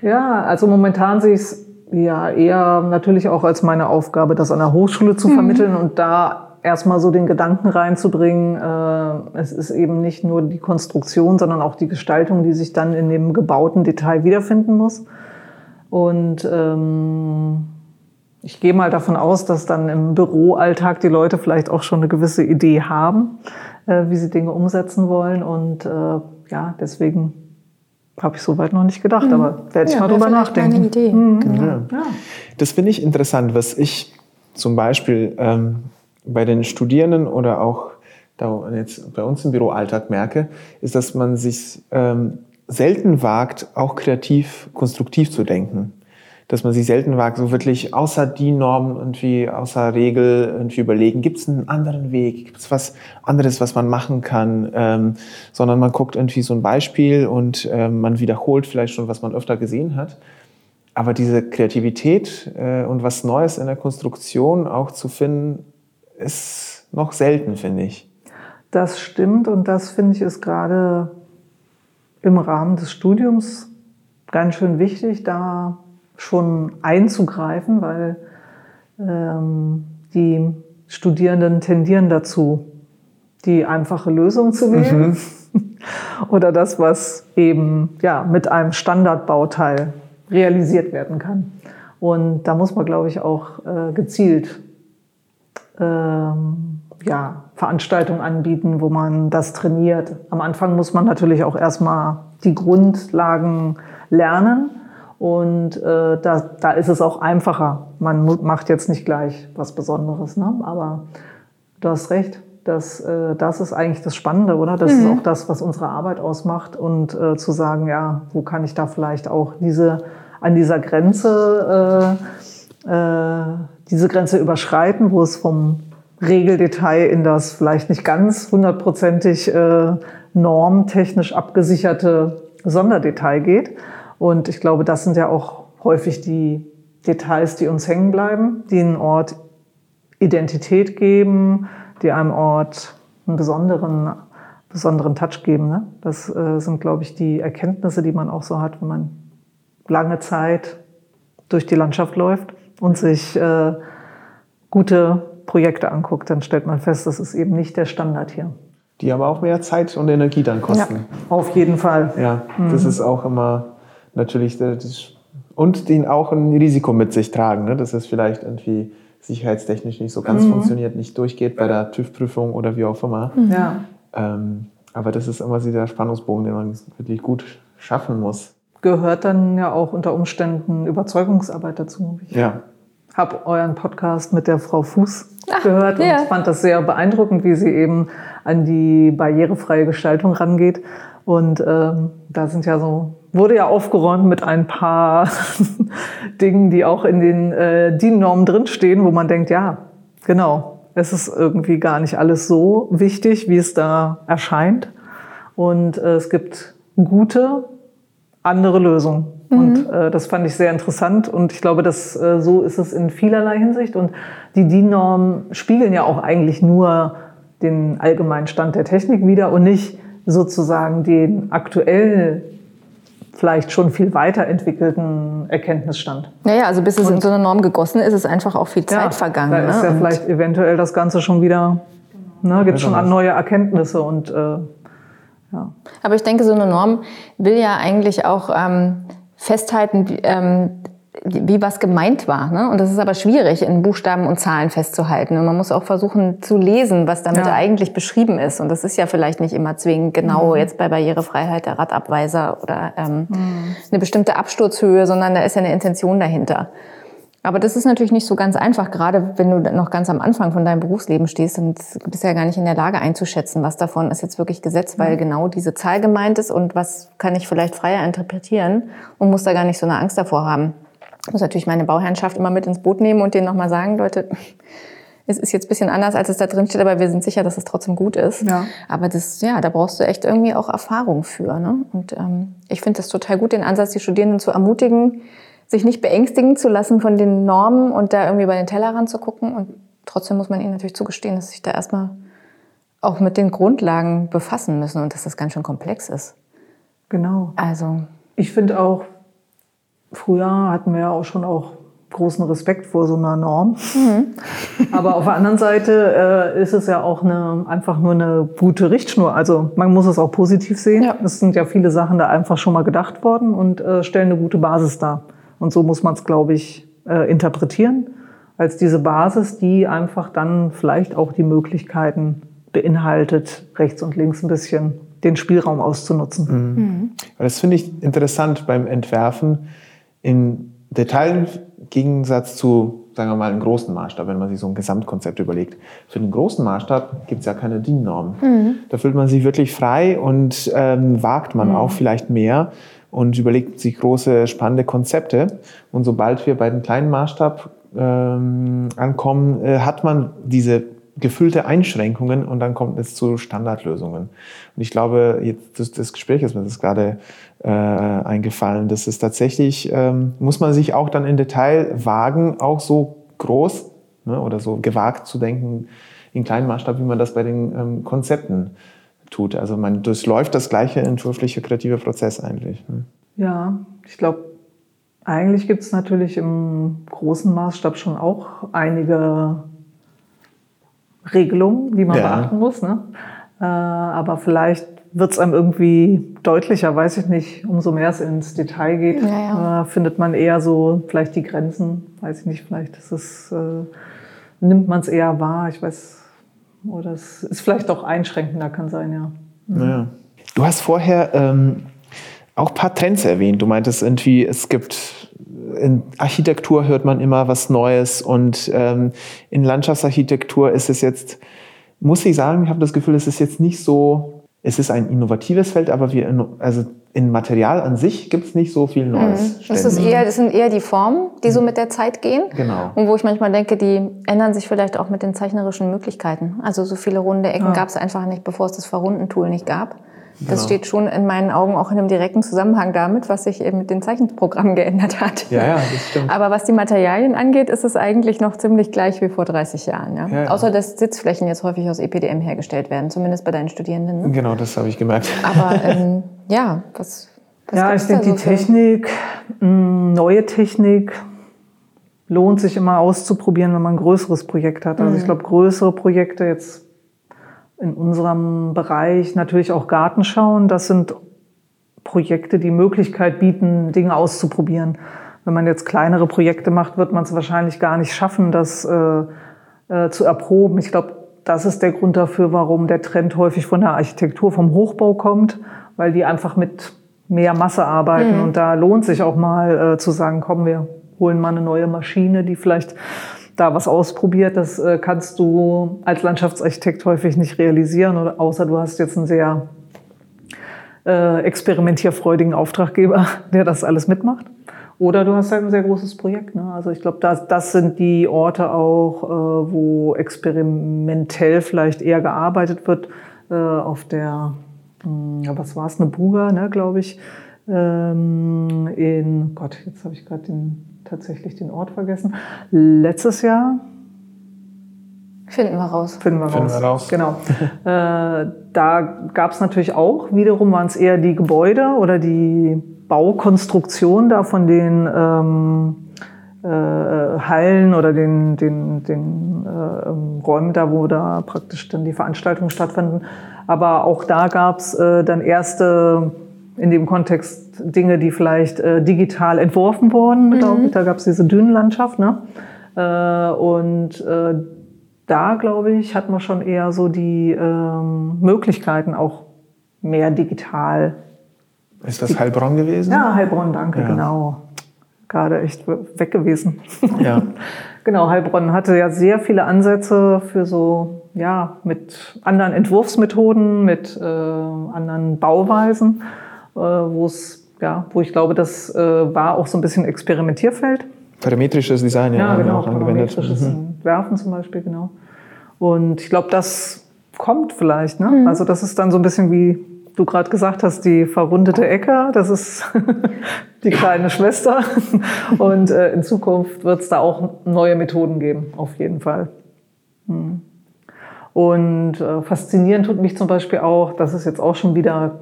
ja. ja, also momentan sehe ich es ja eher natürlich auch als meine Aufgabe, das an der Hochschule zu mhm. vermitteln und da erstmal so den Gedanken reinzubringen, äh, es ist eben nicht nur die Konstruktion, sondern auch die Gestaltung, die sich dann in dem gebauten Detail wiederfinden muss. Und ähm, ich gehe mal davon aus, dass dann im Büroalltag die Leute vielleicht auch schon eine gewisse Idee haben, äh, wie sie Dinge umsetzen wollen. Und äh, ja, deswegen habe ich soweit noch nicht gedacht, mhm. aber werde ich ja, mal drüber nachdenken. Eine Idee. Mhm. Genau. Ja. Das finde ich interessant, was ich zum Beispiel ähm, bei den Studierenden oder auch da jetzt bei uns im Büroalltag merke, ist, dass man sich ähm, selten wagt, auch kreativ, konstruktiv zu denken. Dass man sich selten wagt, so wirklich außer die Normen irgendwie, außer Regel irgendwie überlegen, gibt es einen anderen Weg, gibt es was anderes, was man machen kann, ähm, sondern man guckt irgendwie so ein Beispiel und ähm, man wiederholt vielleicht schon, was man öfter gesehen hat. Aber diese Kreativität äh, und was Neues in der Konstruktion auch zu finden, ist noch selten, finde ich. Das stimmt und das finde ich ist gerade im Rahmen des Studiums ganz schön wichtig, da schon einzugreifen, weil ähm, die Studierenden tendieren dazu, die einfache Lösung zu wählen mhm. oder das, was eben ja, mit einem Standardbauteil realisiert werden kann. Und da muss man, glaube ich, auch äh, gezielt ähm, ja, Veranstaltungen anbieten, wo man das trainiert. Am Anfang muss man natürlich auch erstmal die Grundlagen lernen. Und äh, da, da ist es auch einfacher. Man macht jetzt nicht gleich was Besonderes. Ne? Aber du hast recht, das, äh, das ist eigentlich das Spannende, oder? Das mhm. ist auch das, was unsere Arbeit ausmacht. Und äh, zu sagen, ja, wo kann ich da vielleicht auch diese, an dieser Grenze, äh, äh, diese Grenze überschreiten, wo es vom Regeldetail in das vielleicht nicht ganz hundertprozentig äh, normtechnisch abgesicherte Sonderdetail geht. Und ich glaube, das sind ja auch häufig die Details, die uns hängen bleiben, die einen Ort Identität geben, die einem Ort einen besonderen, besonderen Touch geben. Ne? Das äh, sind, glaube ich, die Erkenntnisse, die man auch so hat, wenn man lange Zeit durch die Landschaft läuft und sich äh, gute Projekte anguckt, dann stellt man fest, das ist eben nicht der Standard hier. Die aber auch mehr Zeit und Energie dann kosten. Ja, auf jeden Fall. Ja, mhm. das ist auch immer natürlich das, und den auch ein Risiko mit sich tragen, ne? dass es vielleicht irgendwie sicherheitstechnisch nicht so ganz mhm. funktioniert, nicht durchgeht bei der TÜV-Prüfung oder wie auch immer. Mhm. Ja. Ähm, aber das ist immer dieser Spannungsbogen, den man wirklich gut schaffen muss. Gehört dann ja auch unter Umständen Überzeugungsarbeit dazu. Ich ja. habe euren Podcast mit der Frau Fuß gehört und ja. fand das sehr beeindruckend, wie sie eben an die barrierefreie Gestaltung rangeht. Und ähm, da sind ja so, wurde ja aufgeräumt mit ein paar Dingen, die auch in den äh, DIN-Normen drinstehen, wo man denkt, ja, genau, es ist irgendwie gar nicht alles so wichtig, wie es da erscheint. Und äh, es gibt gute andere Lösungen. Mhm. Und äh, das fand ich sehr interessant und ich glaube, dass äh, so ist es in vielerlei Hinsicht. Und die DIN-Normen spiegeln ja auch eigentlich nur den allgemeinen Stand der Technik wieder und nicht sozusagen den aktuell vielleicht schon viel weiterentwickelten Erkenntnisstand. Naja, also bis es und, in so eine Norm gegossen ist, ist einfach auch viel Zeit ja, vergangen. Da ist ne? ja vielleicht eventuell das Ganze schon wieder, ne, gibt schon an neue Erkenntnisse und äh, ja. Aber ich denke, so eine Norm will ja eigentlich auch ähm, festhalten, ähm, wie was gemeint war. Ne? Und das ist aber schwierig, in Buchstaben und Zahlen festzuhalten. Und man muss auch versuchen zu lesen, was damit ja. eigentlich beschrieben ist. Und das ist ja vielleicht nicht immer zwingend genau mhm. jetzt bei Barrierefreiheit der Radabweiser oder ähm, mhm. eine bestimmte Absturzhöhe, sondern da ist ja eine Intention dahinter. Aber das ist natürlich nicht so ganz einfach, gerade wenn du noch ganz am Anfang von deinem Berufsleben stehst und bist ja gar nicht in der Lage einzuschätzen, was davon ist jetzt wirklich Gesetz, weil mhm. genau diese Zahl gemeint ist und was kann ich vielleicht freier interpretieren und muss da gar nicht so eine Angst davor haben. Ich muss natürlich meine Bauherrschaft immer mit ins Boot nehmen und denen nochmal sagen, Leute, es ist jetzt ein bisschen anders, als es da drin steht, aber wir sind sicher, dass es trotzdem gut ist. Ja. Aber das, ja, da brauchst du echt irgendwie auch Erfahrung für. Ne? Und ähm, ich finde das total gut, den Ansatz, die Studierenden zu ermutigen, sich nicht beängstigen zu lassen von den Normen und da irgendwie bei den Tellerrand zu gucken. Und trotzdem muss man ihnen natürlich zugestehen, dass sich da erstmal auch mit den Grundlagen befassen müssen und dass das ganz schön komplex ist. Genau. Also. Ich finde auch, früher hatten wir ja auch schon auch großen Respekt vor so einer Norm. Mhm. Aber auf der anderen Seite äh, ist es ja auch eine, einfach nur eine gute Richtschnur. Also man muss es auch positiv sehen. Ja. Es sind ja viele Sachen da einfach schon mal gedacht worden und äh, stellen eine gute Basis dar. Und so muss man es, glaube ich, äh, interpretieren als diese Basis, die einfach dann vielleicht auch die Möglichkeiten beinhaltet, rechts und links ein bisschen den Spielraum auszunutzen. Mhm. Das finde ich interessant beim Entwerfen. Im Detail Gegensatz zu, sagen wir mal, einem großen Maßstab, wenn man sich so ein Gesamtkonzept überlegt. Für den großen Maßstab gibt es ja keine DIN-Norm. Mhm. Da fühlt man sich wirklich frei und ähm, wagt man mhm. auch vielleicht mehr und überlegt sich große, spannende Konzepte. Und sobald wir bei dem kleinen Maßstab ähm, ankommen, äh, hat man diese gefüllte Einschränkungen und dann kommt es zu Standardlösungen. Und ich glaube, jetzt das, das Gespräch ist mir das gerade äh, eingefallen, dass es tatsächlich, ähm, muss man sich auch dann im Detail wagen, auch so groß ne, oder so gewagt zu denken in kleinen Maßstab, wie man das bei den ähm, Konzepten tut. Also man durchläuft das gleiche entwurfliche kreative Prozess eigentlich. Ne? Ja, ich glaube, eigentlich gibt es natürlich im großen Maßstab schon auch einige Regelungen, die man ja. beachten muss. Ne? Äh, aber vielleicht wird es einem irgendwie deutlicher, weiß ich nicht, umso mehr es ins Detail geht, ja, ja. Äh, findet man eher so vielleicht die Grenzen, weiß ich nicht, vielleicht ist es, äh, nimmt man es eher wahr, ich weiß, oder es ist vielleicht auch einschränkender, kann sein, ja. Mhm. ja. Du hast vorher ähm, auch ein paar Trends erwähnt. Du meintest irgendwie, es gibt in Architektur hört man immer was Neues und ähm, in Landschaftsarchitektur ist es jetzt, muss ich sagen, ich habe das Gefühl, es ist jetzt nicht so, es ist ein innovatives Feld, aber wir, also in Material an sich gibt es nicht so viel Neues. Mhm. Das, ist eher, das sind eher die Formen, die so mhm. mit der Zeit gehen. Genau. Und wo ich manchmal denke, die ändern sich vielleicht auch mit den zeichnerischen Möglichkeiten. Also so viele runde Ecken ja. gab es einfach nicht, bevor es das Verrunden-Tool nicht gab. Das genau. steht schon in meinen Augen auch in einem direkten Zusammenhang damit, was sich eben mit den Zeichenprogrammen geändert hat. Ja, ja, das stimmt. Aber was die Materialien angeht, ist es eigentlich noch ziemlich gleich wie vor 30 Jahren. Ja? Ja, ja. Außer dass Sitzflächen jetzt häufig aus EPDM hergestellt werden, zumindest bei deinen Studierenden. Ne? Genau, das habe ich gemerkt. Aber ähm, ja, was, was Ja, ich denke, so die Technik, hm, neue Technik, lohnt sich immer auszuprobieren, wenn man ein größeres Projekt hat. Also mhm. ich glaube, größere Projekte jetzt in unserem Bereich natürlich auch Gartenschauen. Das sind Projekte, die Möglichkeit bieten, Dinge auszuprobieren. Wenn man jetzt kleinere Projekte macht, wird man es wahrscheinlich gar nicht schaffen, das äh, äh, zu erproben. Ich glaube, das ist der Grund dafür, warum der Trend häufig von der Architektur, vom Hochbau kommt, weil die einfach mit mehr Masse arbeiten. Mhm. Und da lohnt sich auch mal äh, zu sagen, komm, wir holen mal eine neue Maschine, die vielleicht da was ausprobiert. Das äh, kannst du als Landschaftsarchitekt häufig nicht realisieren, oder, außer du hast jetzt einen sehr äh, experimentierfreudigen Auftraggeber, der das alles mitmacht. Oder du hast halt ein sehr großes Projekt. Ne? Also ich glaube, das, das sind die Orte auch, äh, wo experimentell vielleicht eher gearbeitet wird. Äh, auf der, mh, hm, was war es, eine Buga, ne, glaube ich. Ähm, in, Gott, jetzt habe ich gerade den tatsächlich den Ort vergessen. Letztes Jahr. Finden wir raus. Finden wir Finden raus. Wir raus. Genau. äh, da gab es natürlich auch, wiederum waren es eher die Gebäude oder die Baukonstruktion da von den ähm, äh, Hallen oder den, den, den äh, Räumen da, wo da praktisch dann die Veranstaltungen stattfinden. Aber auch da gab es äh, dann erste in dem Kontext Dinge, die vielleicht äh, digital entworfen wurden. Mhm. Da gab es diese Dünenlandschaft. Ne? Äh, und äh, da, glaube ich, hat man schon eher so die ähm, Möglichkeiten, auch mehr digital. Ist das Heilbronn gewesen? Ja, Heilbronn, danke, ja. genau. Gerade echt weg gewesen. Ja. genau, Heilbronn hatte ja sehr viele Ansätze für so, ja, mit anderen Entwurfsmethoden, mit äh, anderen Bauweisen. Äh, wo es, ja, wo ich glaube, das äh, war auch so ein bisschen Experimentierfeld. Parametrisches Design, ja, ja genau, auch angewendet. Parametrisches mhm. Werfen zum Beispiel, genau. Und ich glaube, das kommt vielleicht. Ne? Mhm. Also das ist dann so ein bisschen wie du gerade gesagt hast, die verrundete Ecke, das ist die kleine Schwester. Und äh, in Zukunft wird es da auch neue Methoden geben, auf jeden Fall. Hm. Und äh, faszinierend tut mich zum Beispiel auch, das ist jetzt auch schon wieder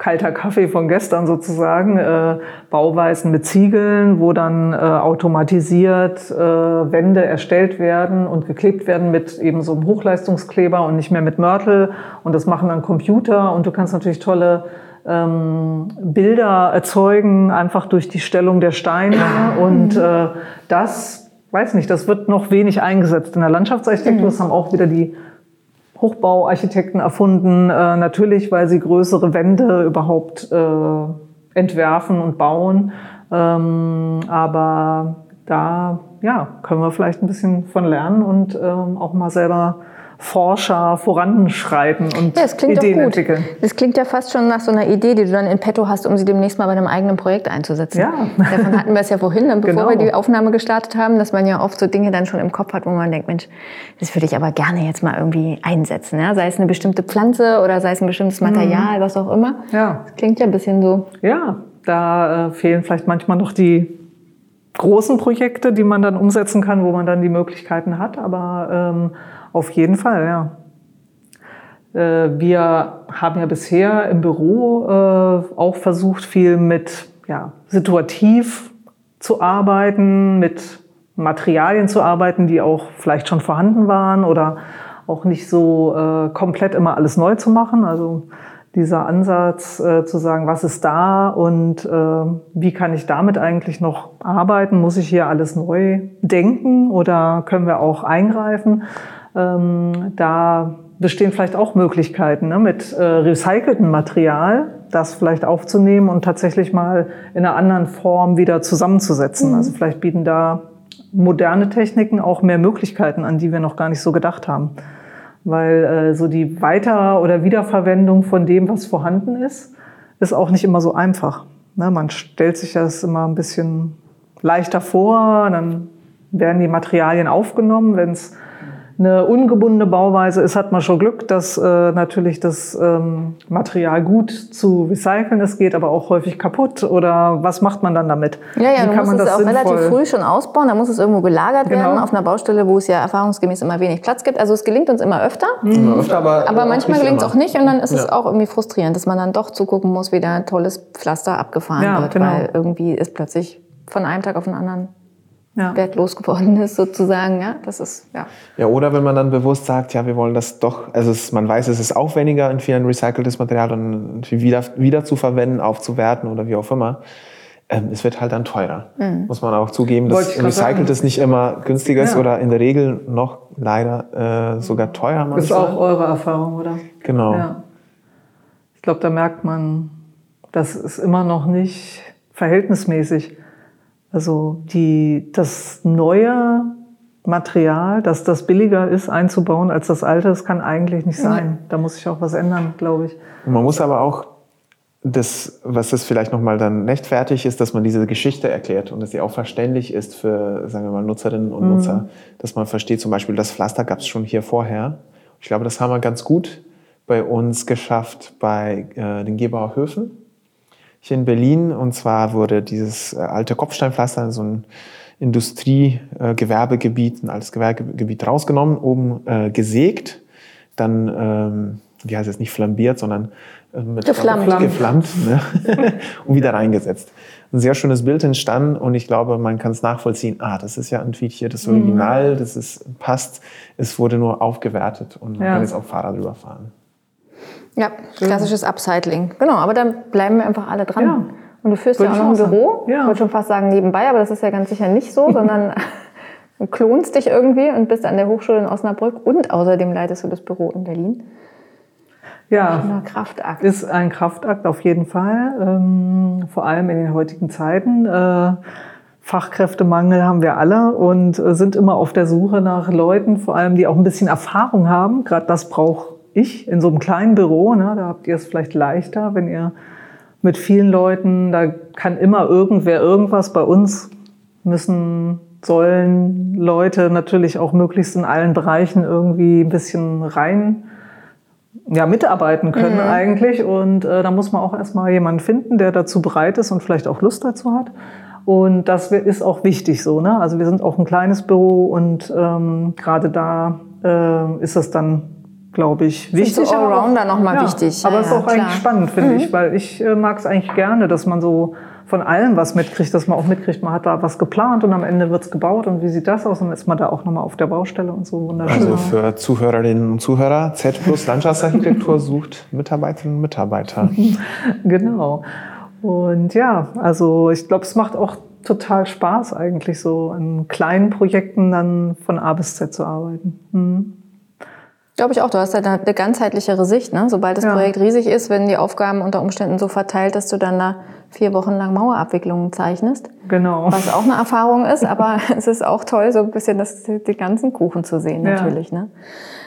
kalter Kaffee von gestern sozusagen, äh, Bauweisen mit Ziegeln, wo dann äh, automatisiert äh, Wände erstellt werden und geklebt werden mit eben so einem Hochleistungskleber und nicht mehr mit Mörtel. Und das machen dann Computer und du kannst natürlich tolle ähm, Bilder erzeugen, einfach durch die Stellung der Steine. Und äh, das, weiß nicht, das wird noch wenig eingesetzt in der Landschaftsarchitektur. Das haben auch wieder die Hochbauarchitekten erfunden, äh, natürlich, weil sie größere Wände überhaupt äh, entwerfen und bauen. Ähm, aber da ja, können wir vielleicht ein bisschen von lernen und ähm, auch mal selber Forscher voranschreiten und ja, das klingt Ideen gut. entwickeln. Das klingt ja fast schon nach so einer Idee, die du dann in petto hast, um sie demnächst mal bei einem eigenen Projekt einzusetzen. Ja. Davon hatten wir es ja vorhin, bevor Genau. wir die Aufnahme gestartet haben, dass man ja oft so Dinge dann schon im Kopf hat, wo man denkt, Mensch, das würde ich aber gerne jetzt mal irgendwie einsetzen. Ja? Sei es eine bestimmte Pflanze oder sei es ein bestimmtes Material, was auch immer. Ja. Das klingt ja ein bisschen so. Ja, da äh, fehlen vielleicht manchmal noch die großen Projekte, die man dann umsetzen kann, wo man dann die Möglichkeiten hat. Aber ähm, auf jeden Fall, ja. Äh, wir haben ja bisher im Büro äh, auch versucht, viel mit ja, situativ zu arbeiten, mit Materialien zu arbeiten, die auch vielleicht schon vorhanden waren oder auch nicht so äh, komplett immer alles neu zu machen. Also dieser Ansatz äh, zu sagen, was ist da und äh, wie kann ich damit eigentlich noch arbeiten? Muss ich hier alles neu denken oder können wir auch eingreifen? Ähm, da bestehen vielleicht auch Möglichkeiten, ne, mit äh, recyceltem Material das vielleicht aufzunehmen und tatsächlich mal in einer anderen Form wieder zusammenzusetzen. Also vielleicht bieten da moderne Techniken auch mehr Möglichkeiten an, die wir noch gar nicht so gedacht haben. Weil äh, so die Weiter- oder Wiederverwendung von dem, was vorhanden ist, ist auch nicht immer so einfach. Ne, man stellt sich das immer ein bisschen leichter vor, dann werden die Materialien aufgenommen. Wenn es eine ungebundene Bauweise ist, hat man schon Glück, dass äh, natürlich das ähm, Material gut zu recyceln ist, geht aber auch häufig kaputt. Oder was macht man dann damit? Ja, ja, Wie du kann musst man es das auch sinnvoll- relativ früh schon ausbauen. Da muss es irgendwo gelagert Genau. werden, auf einer Baustelle, wo es ja erfahrungsgemäß immer wenig Platz gibt. Also es gelingt uns immer öfter. Mhm. Öfter, aber, Aber manchmal gelingt es immer. auch nicht und dann ist es Ja. auch irgendwie frustrierend, dass man dann doch zugucken muss, wie da ein tolles Pflaster abgefahren Ja, wird, genau. weil irgendwie es plötzlich von einem Tag auf den anderen Ja. wertlos geworden ist, sozusagen. Ja, das ist, ja. Ja, oder wenn man dann bewusst sagt, ja, wir wollen das doch, also es, man weiß, es ist aufwendiger, irgendwie ein recyceltes Material und wieder, wieder zu verwenden, aufzuwerten oder wie auch immer. Ähm, es wird halt dann teurer. Muss man auch zugeben, dass recyceltes nicht immer günstiger ist Ja. oder in der Regel noch leider äh, sogar teuer Das ist auch eure Erfahrung, oder? Genau. Ja. Ich glaube, da merkt man, das ist immer noch nicht verhältnismäßig. Also die, das neue Material, dass das billiger ist einzubauen als das alte, das kann eigentlich nicht sein. Da muss sich auch was ändern, glaube ich. Man muss aber auch das, was das vielleicht nochmal dann rechtfertigt, ist, dass man diese Geschichte erklärt und dass sie auch verständlich ist für, sagen wir mal, Nutzerinnen und Nutzer. Dass man versteht, zum Beispiel, das Pflaster gab es schon hier vorher. Ich glaube, das haben wir ganz gut bei uns geschafft bei äh, den Gebauer Höfen hier in Berlin. Und zwar wurde dieses äh, alte Kopfsteinpflaster in so ein Industriegewerbegebiet, ein altes Gewerbegebiet rausgenommen, oben äh, gesägt, dann, ähm, wie heißt es, nicht flambiert, sondern äh, mit Geflammt. geflammt ne? und wieder reingesetzt. Ein sehr schönes Bild entstanden und ich glaube, man kann es nachvollziehen. Ah, das ist ja irgendwie hier das Original, das ist, passt. Es wurde nur aufgewertet und man Ja. kann jetzt auf Fahrrad rüberfahren. Ja, klassisches Upcycling. Genau, aber dann bleiben wir einfach alle dran. Ja. Und du führst Würde ja auch noch ein sagen. Büro. Ja. Ich wollte schon fast sagen nebenbei, aber das ist ja ganz sicher nicht so, sondern du klonst dich irgendwie und bist an der Hochschule in Osnabrück und außerdem leitest du das Büro in Berlin. Ja, Na, Kraftakt. ist ein Kraftakt auf jeden Fall, ähm, vor allem in den heutigen Zeiten. Äh, Fachkräftemangel haben wir alle und äh, sind immer auf der Suche nach Leuten, vor allem die auch ein bisschen Erfahrung haben. Gerade das brauche ich in so einem kleinen Büro. Ne? Da habt ihr es vielleicht leichter, wenn ihr mit vielen Leuten, da kann immer irgendwer irgendwas bei uns müssen, sollen Leute natürlich auch möglichst in allen Bereichen irgendwie ein bisschen rein ja, mitarbeiten können mhm. eigentlich. Und äh, da muss man auch erstmal jemanden finden, der dazu bereit ist und vielleicht auch Lust dazu hat. Und das ist auch wichtig so. Ne? Also wir sind auch ein kleines Büro und ähm, gerade da äh, ist das dann, glaube ich, wichtig. So Allrounder nochmal ja, wichtig. Aber es ja, ist auch klar. eigentlich spannend, finde mhm. ich, weil ich äh, mag es eigentlich gerne, dass man so von allem was mitkriegt, dass man auch mitkriegt, man hat da was geplant und am Ende wird es gebaut und wie sieht das aus? Und dann ist man da auch nochmal auf der Baustelle und so wunderschön. Also für Zuhörerinnen und Zuhörer, Z plus Landschaftsarchitektur sucht Mitarbeiterinnen und Mitarbeiter. genau. Und ja, also ich glaube, es macht auch total Spaß eigentlich so an kleinen Projekten dann von A bis Z zu arbeiten. Mhm. Glaube ich auch. Du hast ja eine ganzheitlichere Sicht. Ne? Sobald das ja. Projekt riesig ist, werden die Aufgaben unter Umständen so verteilt, dass du dann da vier Wochen lang Mauerabwicklungen zeichnest. Genau. Was auch eine Erfahrung ist, aber es ist auch toll, so ein bisschen das, die ganzen Kuchen zu sehen natürlich. Ja. Ne?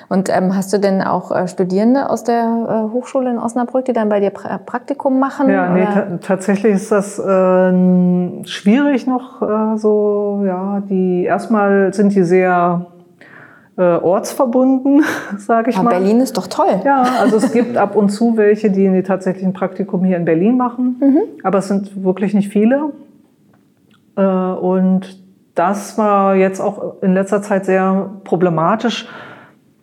Und ähm, hast du denn auch äh, Studierende aus der äh, Hochschule in Osnabrück, die dann bei dir pra Praktikum machen? Ja, nee, tatsächlich ist das äh, schwierig noch äh, so. Ja, die erstmal sind die sehr äh, ortsverbunden, sage ich Aber mal. Berlin ist doch toll. Ja, also es gibt ab und zu welche, die, die tatsächlich ein Praktikum hier in Berlin machen, mhm. aber es sind wirklich nicht viele. Äh, und das war jetzt auch in letzter Zeit sehr problematisch,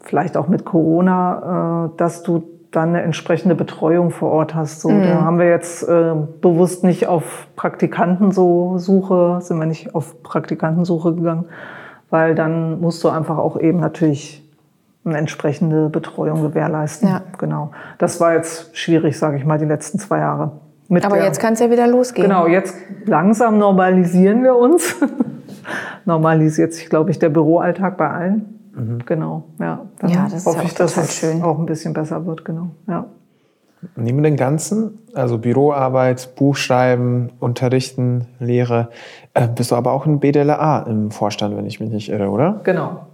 vielleicht auch mit Corona, äh, dass du dann eine entsprechende Betreuung vor Ort hast. So, mhm. Da haben wir jetzt äh, bewusst nicht auf Praktikantensuche, sind wir nicht auf Praktikantensuche gegangen, weil dann musst du einfach auch eben natürlich eine entsprechende Betreuung gewährleisten. Ja. Genau. Das war jetzt schwierig, sage ich mal, die letzten zwei Jahre. Aber der, jetzt kann es ja wieder losgehen. Genau, jetzt langsam normalisieren wir uns. Normalisiert sich, glaube ich, der Büroalltag bei allen. Mhm. Genau, ja. Dann ja, das hoffe ist ja ich, dass es schön. auch ein bisschen besser wird, genau. Ja. Neben den ganzen, also Büroarbeit, Buchschreiben, Unterrichten, Lehre, äh, bist du aber auch ein BDLA im Vorstand, wenn ich mich nicht irre, oder? Genau.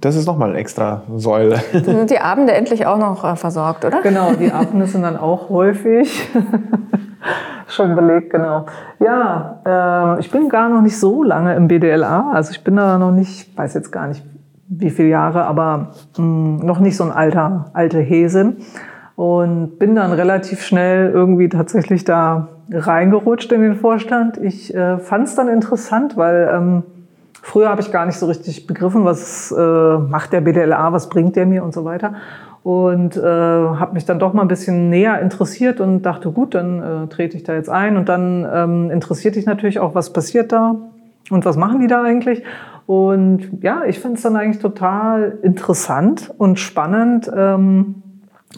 Das ist nochmal eine extra Säule. Dann sind die Abende endlich auch noch äh, versorgt, oder? Genau, die Abende sind dann auch häufig schon belegt, genau. Ja, äh, ich bin gar noch nicht so lange im BDLA, also ich bin da noch nicht, weiß jetzt gar nicht wie viele Jahre, aber mh, hm, noch nicht so ein alter, alte Häsin und bin dann relativ schnell irgendwie tatsächlich da reingerutscht in den Vorstand. Ich äh, fand es dann interessant, weil ähm, früher habe ich gar nicht so richtig begriffen, was äh, macht der BDLA, was bringt der mir und so weiter. Und äh, habe mich dann doch mal ein bisschen näher interessiert und dachte, gut, dann äh, trete ich da jetzt ein. Und dann ähm, interessiert dich natürlich auch, was passiert da und was machen die da eigentlich. Und ja, ich finde es dann eigentlich total interessant und spannend. Ähm,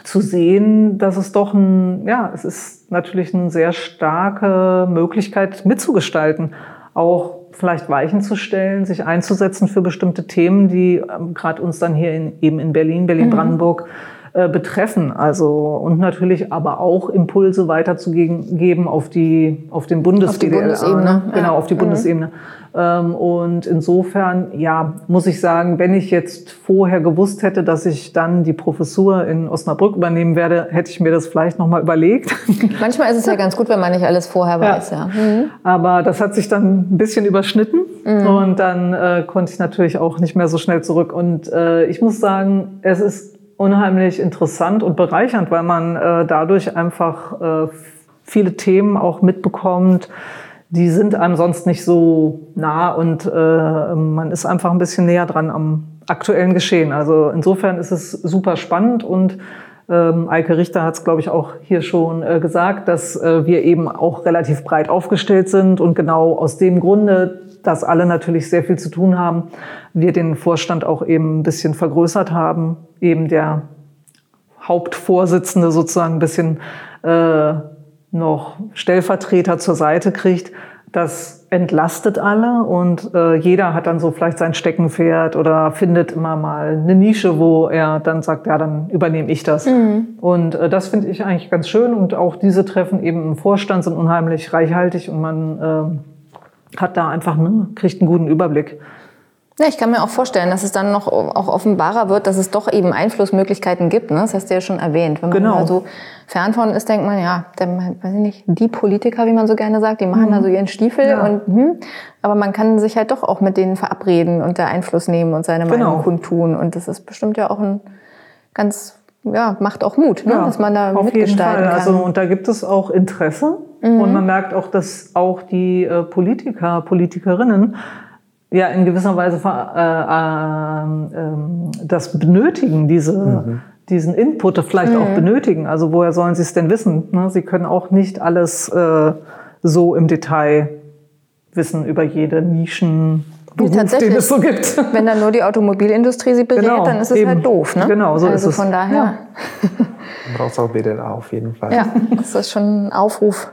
zu sehen, dass es doch ein, ja, es ist natürlich eine sehr starke Möglichkeit mitzugestalten, auch vielleicht Weichen zu stellen, sich einzusetzen für bestimmte Themen, die ähm, gerade uns dann hier in, eben in Berlin, Berlin-Brandenburg mhm. Äh, betreffen. Also und natürlich aber auch Impulse weiterzugeben auf die auf den Bundes auf die Bundesebene, genau ja. auf die mhm. Bundesebene. Ähm, und insofern, ja, muss ich sagen, wenn ich jetzt vorher gewusst hätte, dass ich dann die Professur in Osnabrück übernehmen werde, hätte ich mir das vielleicht nochmal überlegt. Manchmal ist es ja ganz gut, wenn man nicht alles vorher weiß, ja. ja. Mhm. Aber das hat sich dann ein bisschen überschnitten mhm. und dann äh, konnte ich natürlich auch nicht mehr so schnell zurück. Und äh, ich muss sagen, es ist unheimlich interessant und bereichernd, weil man äh, dadurch einfach äh, viele Themen auch mitbekommt, die sind einem sonst nicht so nah und äh, man ist einfach ein bisschen näher dran am aktuellen Geschehen. Also insofern ist es super spannend und ähm, Eike Richter hat es, glaube ich, auch hier schon äh, gesagt, dass äh, wir eben auch relativ breit aufgestellt sind und genau aus dem Grunde, dass alle natürlich sehr viel zu tun haben, wir den Vorstand auch eben ein bisschen vergrößert haben, eben der Hauptvorsitzende sozusagen ein bisschen äh, noch Stellvertreter zur Seite kriegt, das entlastet alle und äh, jeder hat dann so vielleicht sein Steckenpferd oder findet immer mal eine Nische, wo er dann sagt, ja, dann übernehme ich das. Mhm. Und äh, das finde ich eigentlich ganz schön und auch diese Treffen eben im Vorstand sind unheimlich reichhaltig und man äh, hat da einfach, ne, kriegt einen guten Überblick. Ja, ich kann mir auch vorstellen, dass es dann noch auch offenbarer wird, dass es doch eben Einflussmöglichkeiten gibt. Ne? Das hast du ja schon erwähnt. Wenn man Genau. da so fern von ist, denkt man, ja, der, weiß ich nicht, die Politiker, wie man so gerne sagt, die machen da so ihren Stiefel. Mhm. Ja. Und, hm, aber man kann sich halt doch auch mit denen verabreden und da Einfluss nehmen und seine Genau. Meinung kundtun. Und das ist bestimmt ja auch ein ganz, ja, macht auch Mut, ne? dass man da auf jeden mitgestalten Fall. kann. Also, und da gibt es auch Interesse. Und man merkt auch, dass auch die äh, Politiker, Politikerinnen ja in gewisser Weise äh, ähm, das benötigen, diese, diesen Input vielleicht auch benötigen. Also woher sollen sie es denn wissen? Ne? Sie können auch nicht alles äh, so im Detail wissen über jede Nischen. Beruf, den tatsächlich. es so gibt. Wenn dann nur die Automobilindustrie sie berät, Genau, dann ist es eben. halt doof. Ne? Genau, so also ist es. von daher. Ja. Braucht auch BDLA auf jeden Fall. Ja, das ist schon ein Aufruf,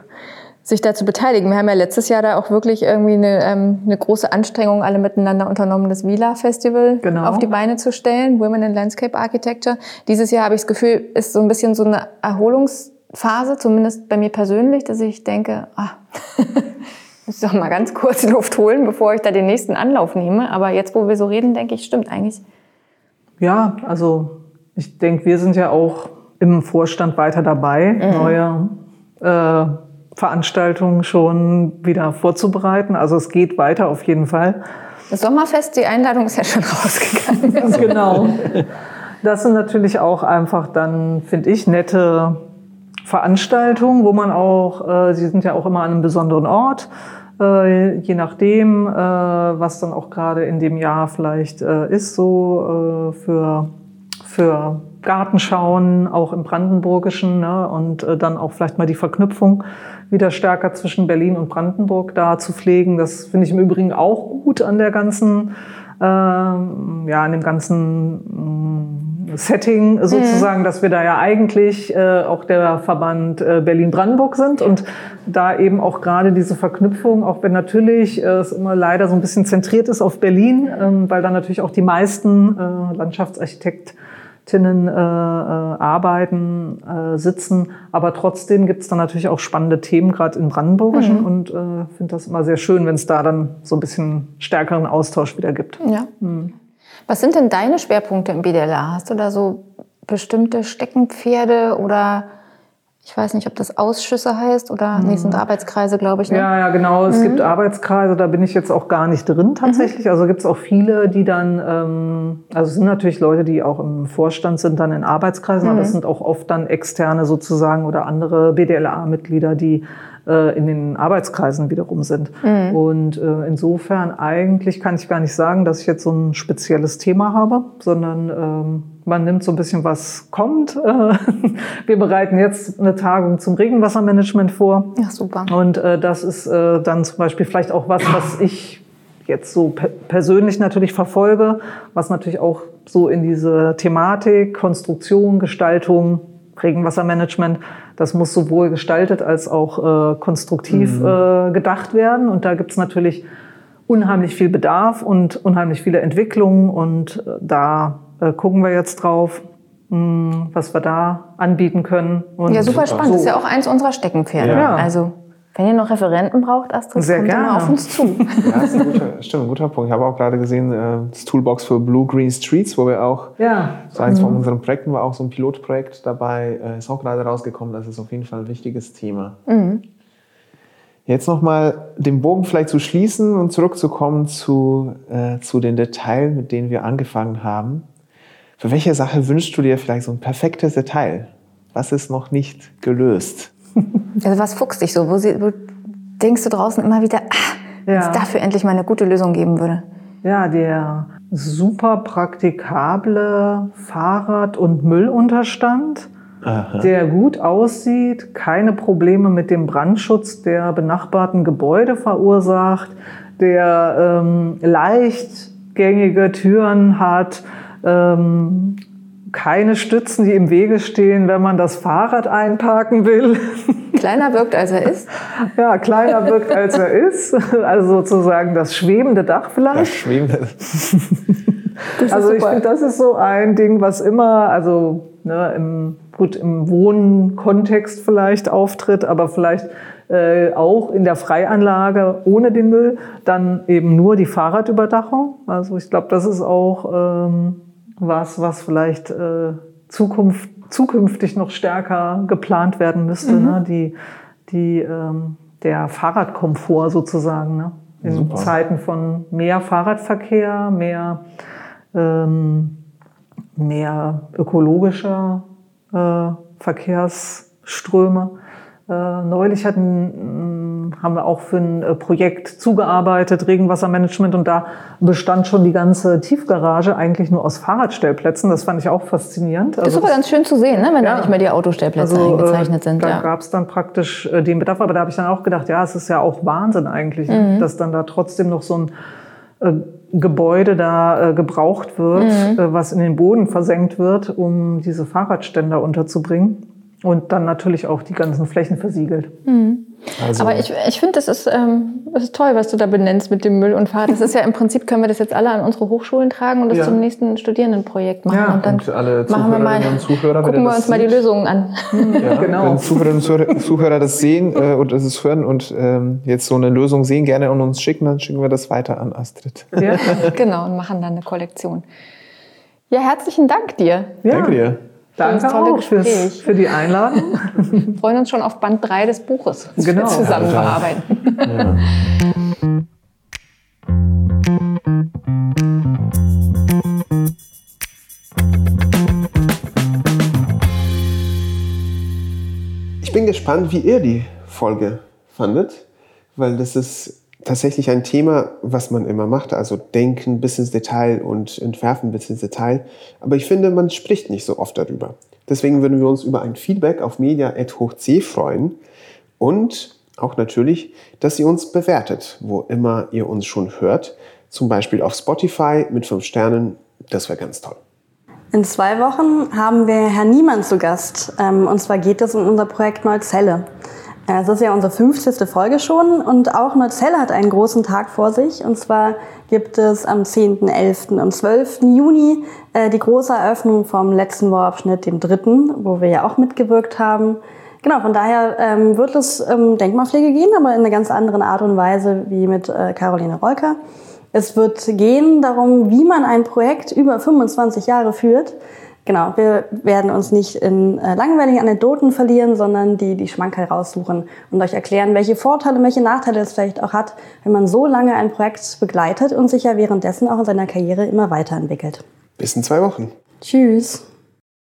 sich da zu beteiligen. Wir haben ja letztes Jahr da auch wirklich irgendwie eine, ähm, eine große Anstrengung alle miteinander unternommen, das Vila-Festival Genau. auf die Beine zu stellen, Women in Landscape Architecture. Dieses Jahr habe ich das Gefühl, ist so ein bisschen so eine Erholungsphase, zumindest bei mir persönlich, dass ich denke, ah, muss doch mal ganz kurz Luft holen, bevor ich da den nächsten Anlauf nehme. Aber jetzt, wo wir so reden, denke ich, stimmt eigentlich. Ja, also ich denke, wir sind ja auch im Vorstand weiter dabei, neue äh, Veranstaltungen schon wieder vorzubereiten. Also es geht weiter auf jeden Fall. Das Sommerfest, die Einladung ist ja schon rausgegangen. genau. Das sind natürlich auch einfach dann, finde ich, nette Veranstaltungen, wo man auch, äh, sie sind ja auch immer an einem besonderen Ort, äh, je nachdem, äh, was dann auch gerade in dem Jahr vielleicht äh, ist, so äh, für, für Gartenschauen, auch im Brandenburgischen ne? und äh, dann auch vielleicht mal die Verknüpfung wieder stärker zwischen Berlin und Brandenburg da zu pflegen. Das finde ich im Übrigen auch gut an der ganzen, ähm, ja, an dem ganzen mm, Setting sozusagen, dass wir da ja eigentlich äh, auch der Verband äh, Berlin-Brandenburg sind und da eben auch gerade diese Verknüpfung, auch wenn natürlich äh, es immer leider so ein bisschen zentriert ist auf Berlin, ähm, weil da natürlich auch die meisten äh, Landschaftsarchitektinnen äh, äh, arbeiten, äh, sitzen, aber trotzdem gibt es dann natürlich auch spannende Themen, gerade im Brandenburgischen und äh, finde das immer sehr schön, wenn es da dann so ein bisschen stärkeren Austausch wieder gibt. Ja. Was sind denn deine Schwerpunkte im BDLA? Hast du da so bestimmte Steckenpferde oder ich weiß nicht, ob das Ausschüsse heißt oder nee, es sind Arbeitskreise, glaube ich. Ne? Ja, ja, genau. Es gibt Arbeitskreise, da bin ich jetzt auch gar nicht drin tatsächlich. Also gibt es auch viele, die dann, ähm, also es sind natürlich Leute, die auch im Vorstand sind, dann in Arbeitskreisen, aber es sind auch oft dann externe sozusagen oder andere BDLA-Mitglieder, die äh, in den Arbeitskreisen wiederum sind. Und äh, insofern eigentlich kann ich gar nicht sagen, dass ich jetzt so ein spezielles Thema habe, sondern ähm, man nimmt so ein bisschen, was kommt. Äh, Wir bereiten jetzt eine Tagung zum Regenwassermanagement vor. Ja, super. Und äh, das ist äh, dann zum Beispiel vielleicht auch was, was ich jetzt so pe persönlich natürlich verfolge, was natürlich auch so in diese Thematik, Konstruktion, Gestaltung, Regenwassermanagement, das muss sowohl gestaltet als auch äh, konstruktiv äh, gedacht werden. Und da gibt es natürlich unheimlich viel Bedarf und unheimlich viele Entwicklungen. Und äh, da äh, gucken wir jetzt drauf, mh, was wir da anbieten können. Und Ja, super spannend. so. Das ist ja auch eins unserer Steckenpferde. Ja. Also, wenn ihr noch Referenten braucht, Astrid, Sehr kommt gerne. immer auf uns zu. Ja, das ist ein guter, stimmt, ein guter Punkt. Ich habe auch gerade gesehen, äh, das Toolbox für Blue Green Streets, wo wir auch, Ja, so eins von unseren Projekten war auch so ein Pilotprojekt dabei, äh, ist auch gerade rausgekommen. Das ist auf jeden Fall ein wichtiges Thema. Jetzt nochmal den Bogen vielleicht zu schließen und zurückzukommen zu, äh, zu den Details, mit denen wir angefangen haben. Für welche Sache wünschst du dir vielleicht so ein perfektes Detail? Was ist noch nicht gelöst? Also, was fuchst dich so? Wo, sie, wo denkst du draußen immer wieder, ah, wenn es Ja. dafür endlich mal eine gute Lösung geben würde? Ja, der super praktikable Fahrrad- und Müllunterstand, der gut aussieht, keine Probleme mit dem Brandschutz der benachbarten Gebäude verursacht, der ähm, leichtgängige Türen hat, ähm, keine Stützen, die im Wege stehen, wenn man das Fahrrad einparken will. Kleiner wirkt, als er ist. Ja, kleiner wirkt, als er ist. Also sozusagen das schwebende Dach vielleicht. Das Schwebende. also ich finde, das ist so ein Ding, was immer, also ne, im, gut im Wohnkontext vielleicht auftritt, aber vielleicht äh, auch in der Freianlage ohne den Müll, dann eben nur die Fahrradüberdachung. Also ich glaube, das ist auch ähm, was, was vielleicht äh, Zukunft, zukünftig noch stärker geplant werden müsste. Mhm. Ne? Die, die, ähm, der Fahrradkomfort sozusagen. Ne? In Super. Zeiten von mehr Fahrradverkehr, mehr, ähm, mehr ökologischer äh, Verkehrsströme. Äh, neulich hatten, mm, haben wir auch für ein äh, Projekt zugearbeitet, Regenwassermanagement, und da bestand schon die ganze Tiefgarage eigentlich nur aus Fahrradstellplätzen. Das fand ich auch faszinierend. Also ist aber ganz schön zu sehen, ne? wenn ja. da nicht mehr die Autostellplätze also, eingezeichnet sind. Da ja. gab es dann praktisch äh, den Bedarf, aber da habe ich dann auch gedacht, ja, es ist ja auch Wahnsinn eigentlich, mhm. dass dann da trotzdem noch so ein äh, Gebäude da äh, gebraucht wird, mhm. äh, was in den Boden versenkt wird, um diese Fahrradständer unterzubringen und dann natürlich auch die ganzen Flächen versiegelt. Mhm. Also Aber ich, ich finde, das ist, ähm, das ist toll, was du da benennst mit dem Müll und Fahrrad. Das ist ja im Prinzip, können wir das jetzt alle an unsere Hochschulen tragen und das ja. zum nächsten Studierendenprojekt machen. Ja, und dann und alle machen wir mal, und Zuhörer, gucken wir uns mal die Lösungen an. Ja, genau. Wenn Zuhörerinnen und Zuhörer das sehen äh, und das hören und ähm, jetzt so eine Lösung sehen, gerne an uns schicken, dann schicken wir das weiter an Astrid. Ja. genau, und machen dann eine Kollektion. Ja, herzlichen Dank dir. Ja. Danke dir. Danke auch fürs, für die Einladung. Wir freuen uns schon auf Band 3 des Buches, das genau. wir zusammen ja, bearbeiten. Ja. Ich bin gespannt, wie ihr die Folge fandet, weil das ist tatsächlich ein Thema, was man immer macht, also denken bis ins Detail und entwerfen bis ins Detail. Aber ich finde, man spricht nicht so oft darüber. Deswegen würden wir uns über ein Feedback auf media.hochc freuen und auch natürlich, dass ihr uns bewertet, wo immer ihr uns schon hört. Zum Beispiel auf Spotify mit fünf Sternen. Das wäre ganz toll. In zwei Wochen haben wir Herrn Niemann zu Gast. Ähm, und zwar geht es um unser Projekt Neuzelle. Es ist ja unsere 50. Folge schon und auch Neuzelle hat einen großen Tag vor sich. Und zwar gibt es am 10., 11. und 12. Juni äh, die große Eröffnung vom letzten Bauabschnitt, dem dritten, wo wir ja auch mitgewirkt haben. Genau, von daher ähm, wird es ähm, Denkmalpflege gehen, aber in einer ganz anderen Art und Weise wie mit äh, Caroline Rolker. Es wird gehen darum, wie man ein Projekt über 25 Jahre führt Genau, wir werden uns nicht in äh, langweiligen Anekdoten verlieren, sondern die, die Schmankerl raussuchen und euch erklären, welche Vorteile, welche Nachteile es vielleicht auch hat, wenn man so lange ein Projekt begleitet und sich ja währenddessen auch in seiner Karriere immer weiterentwickelt. Bis in zwei Wochen. Tschüss.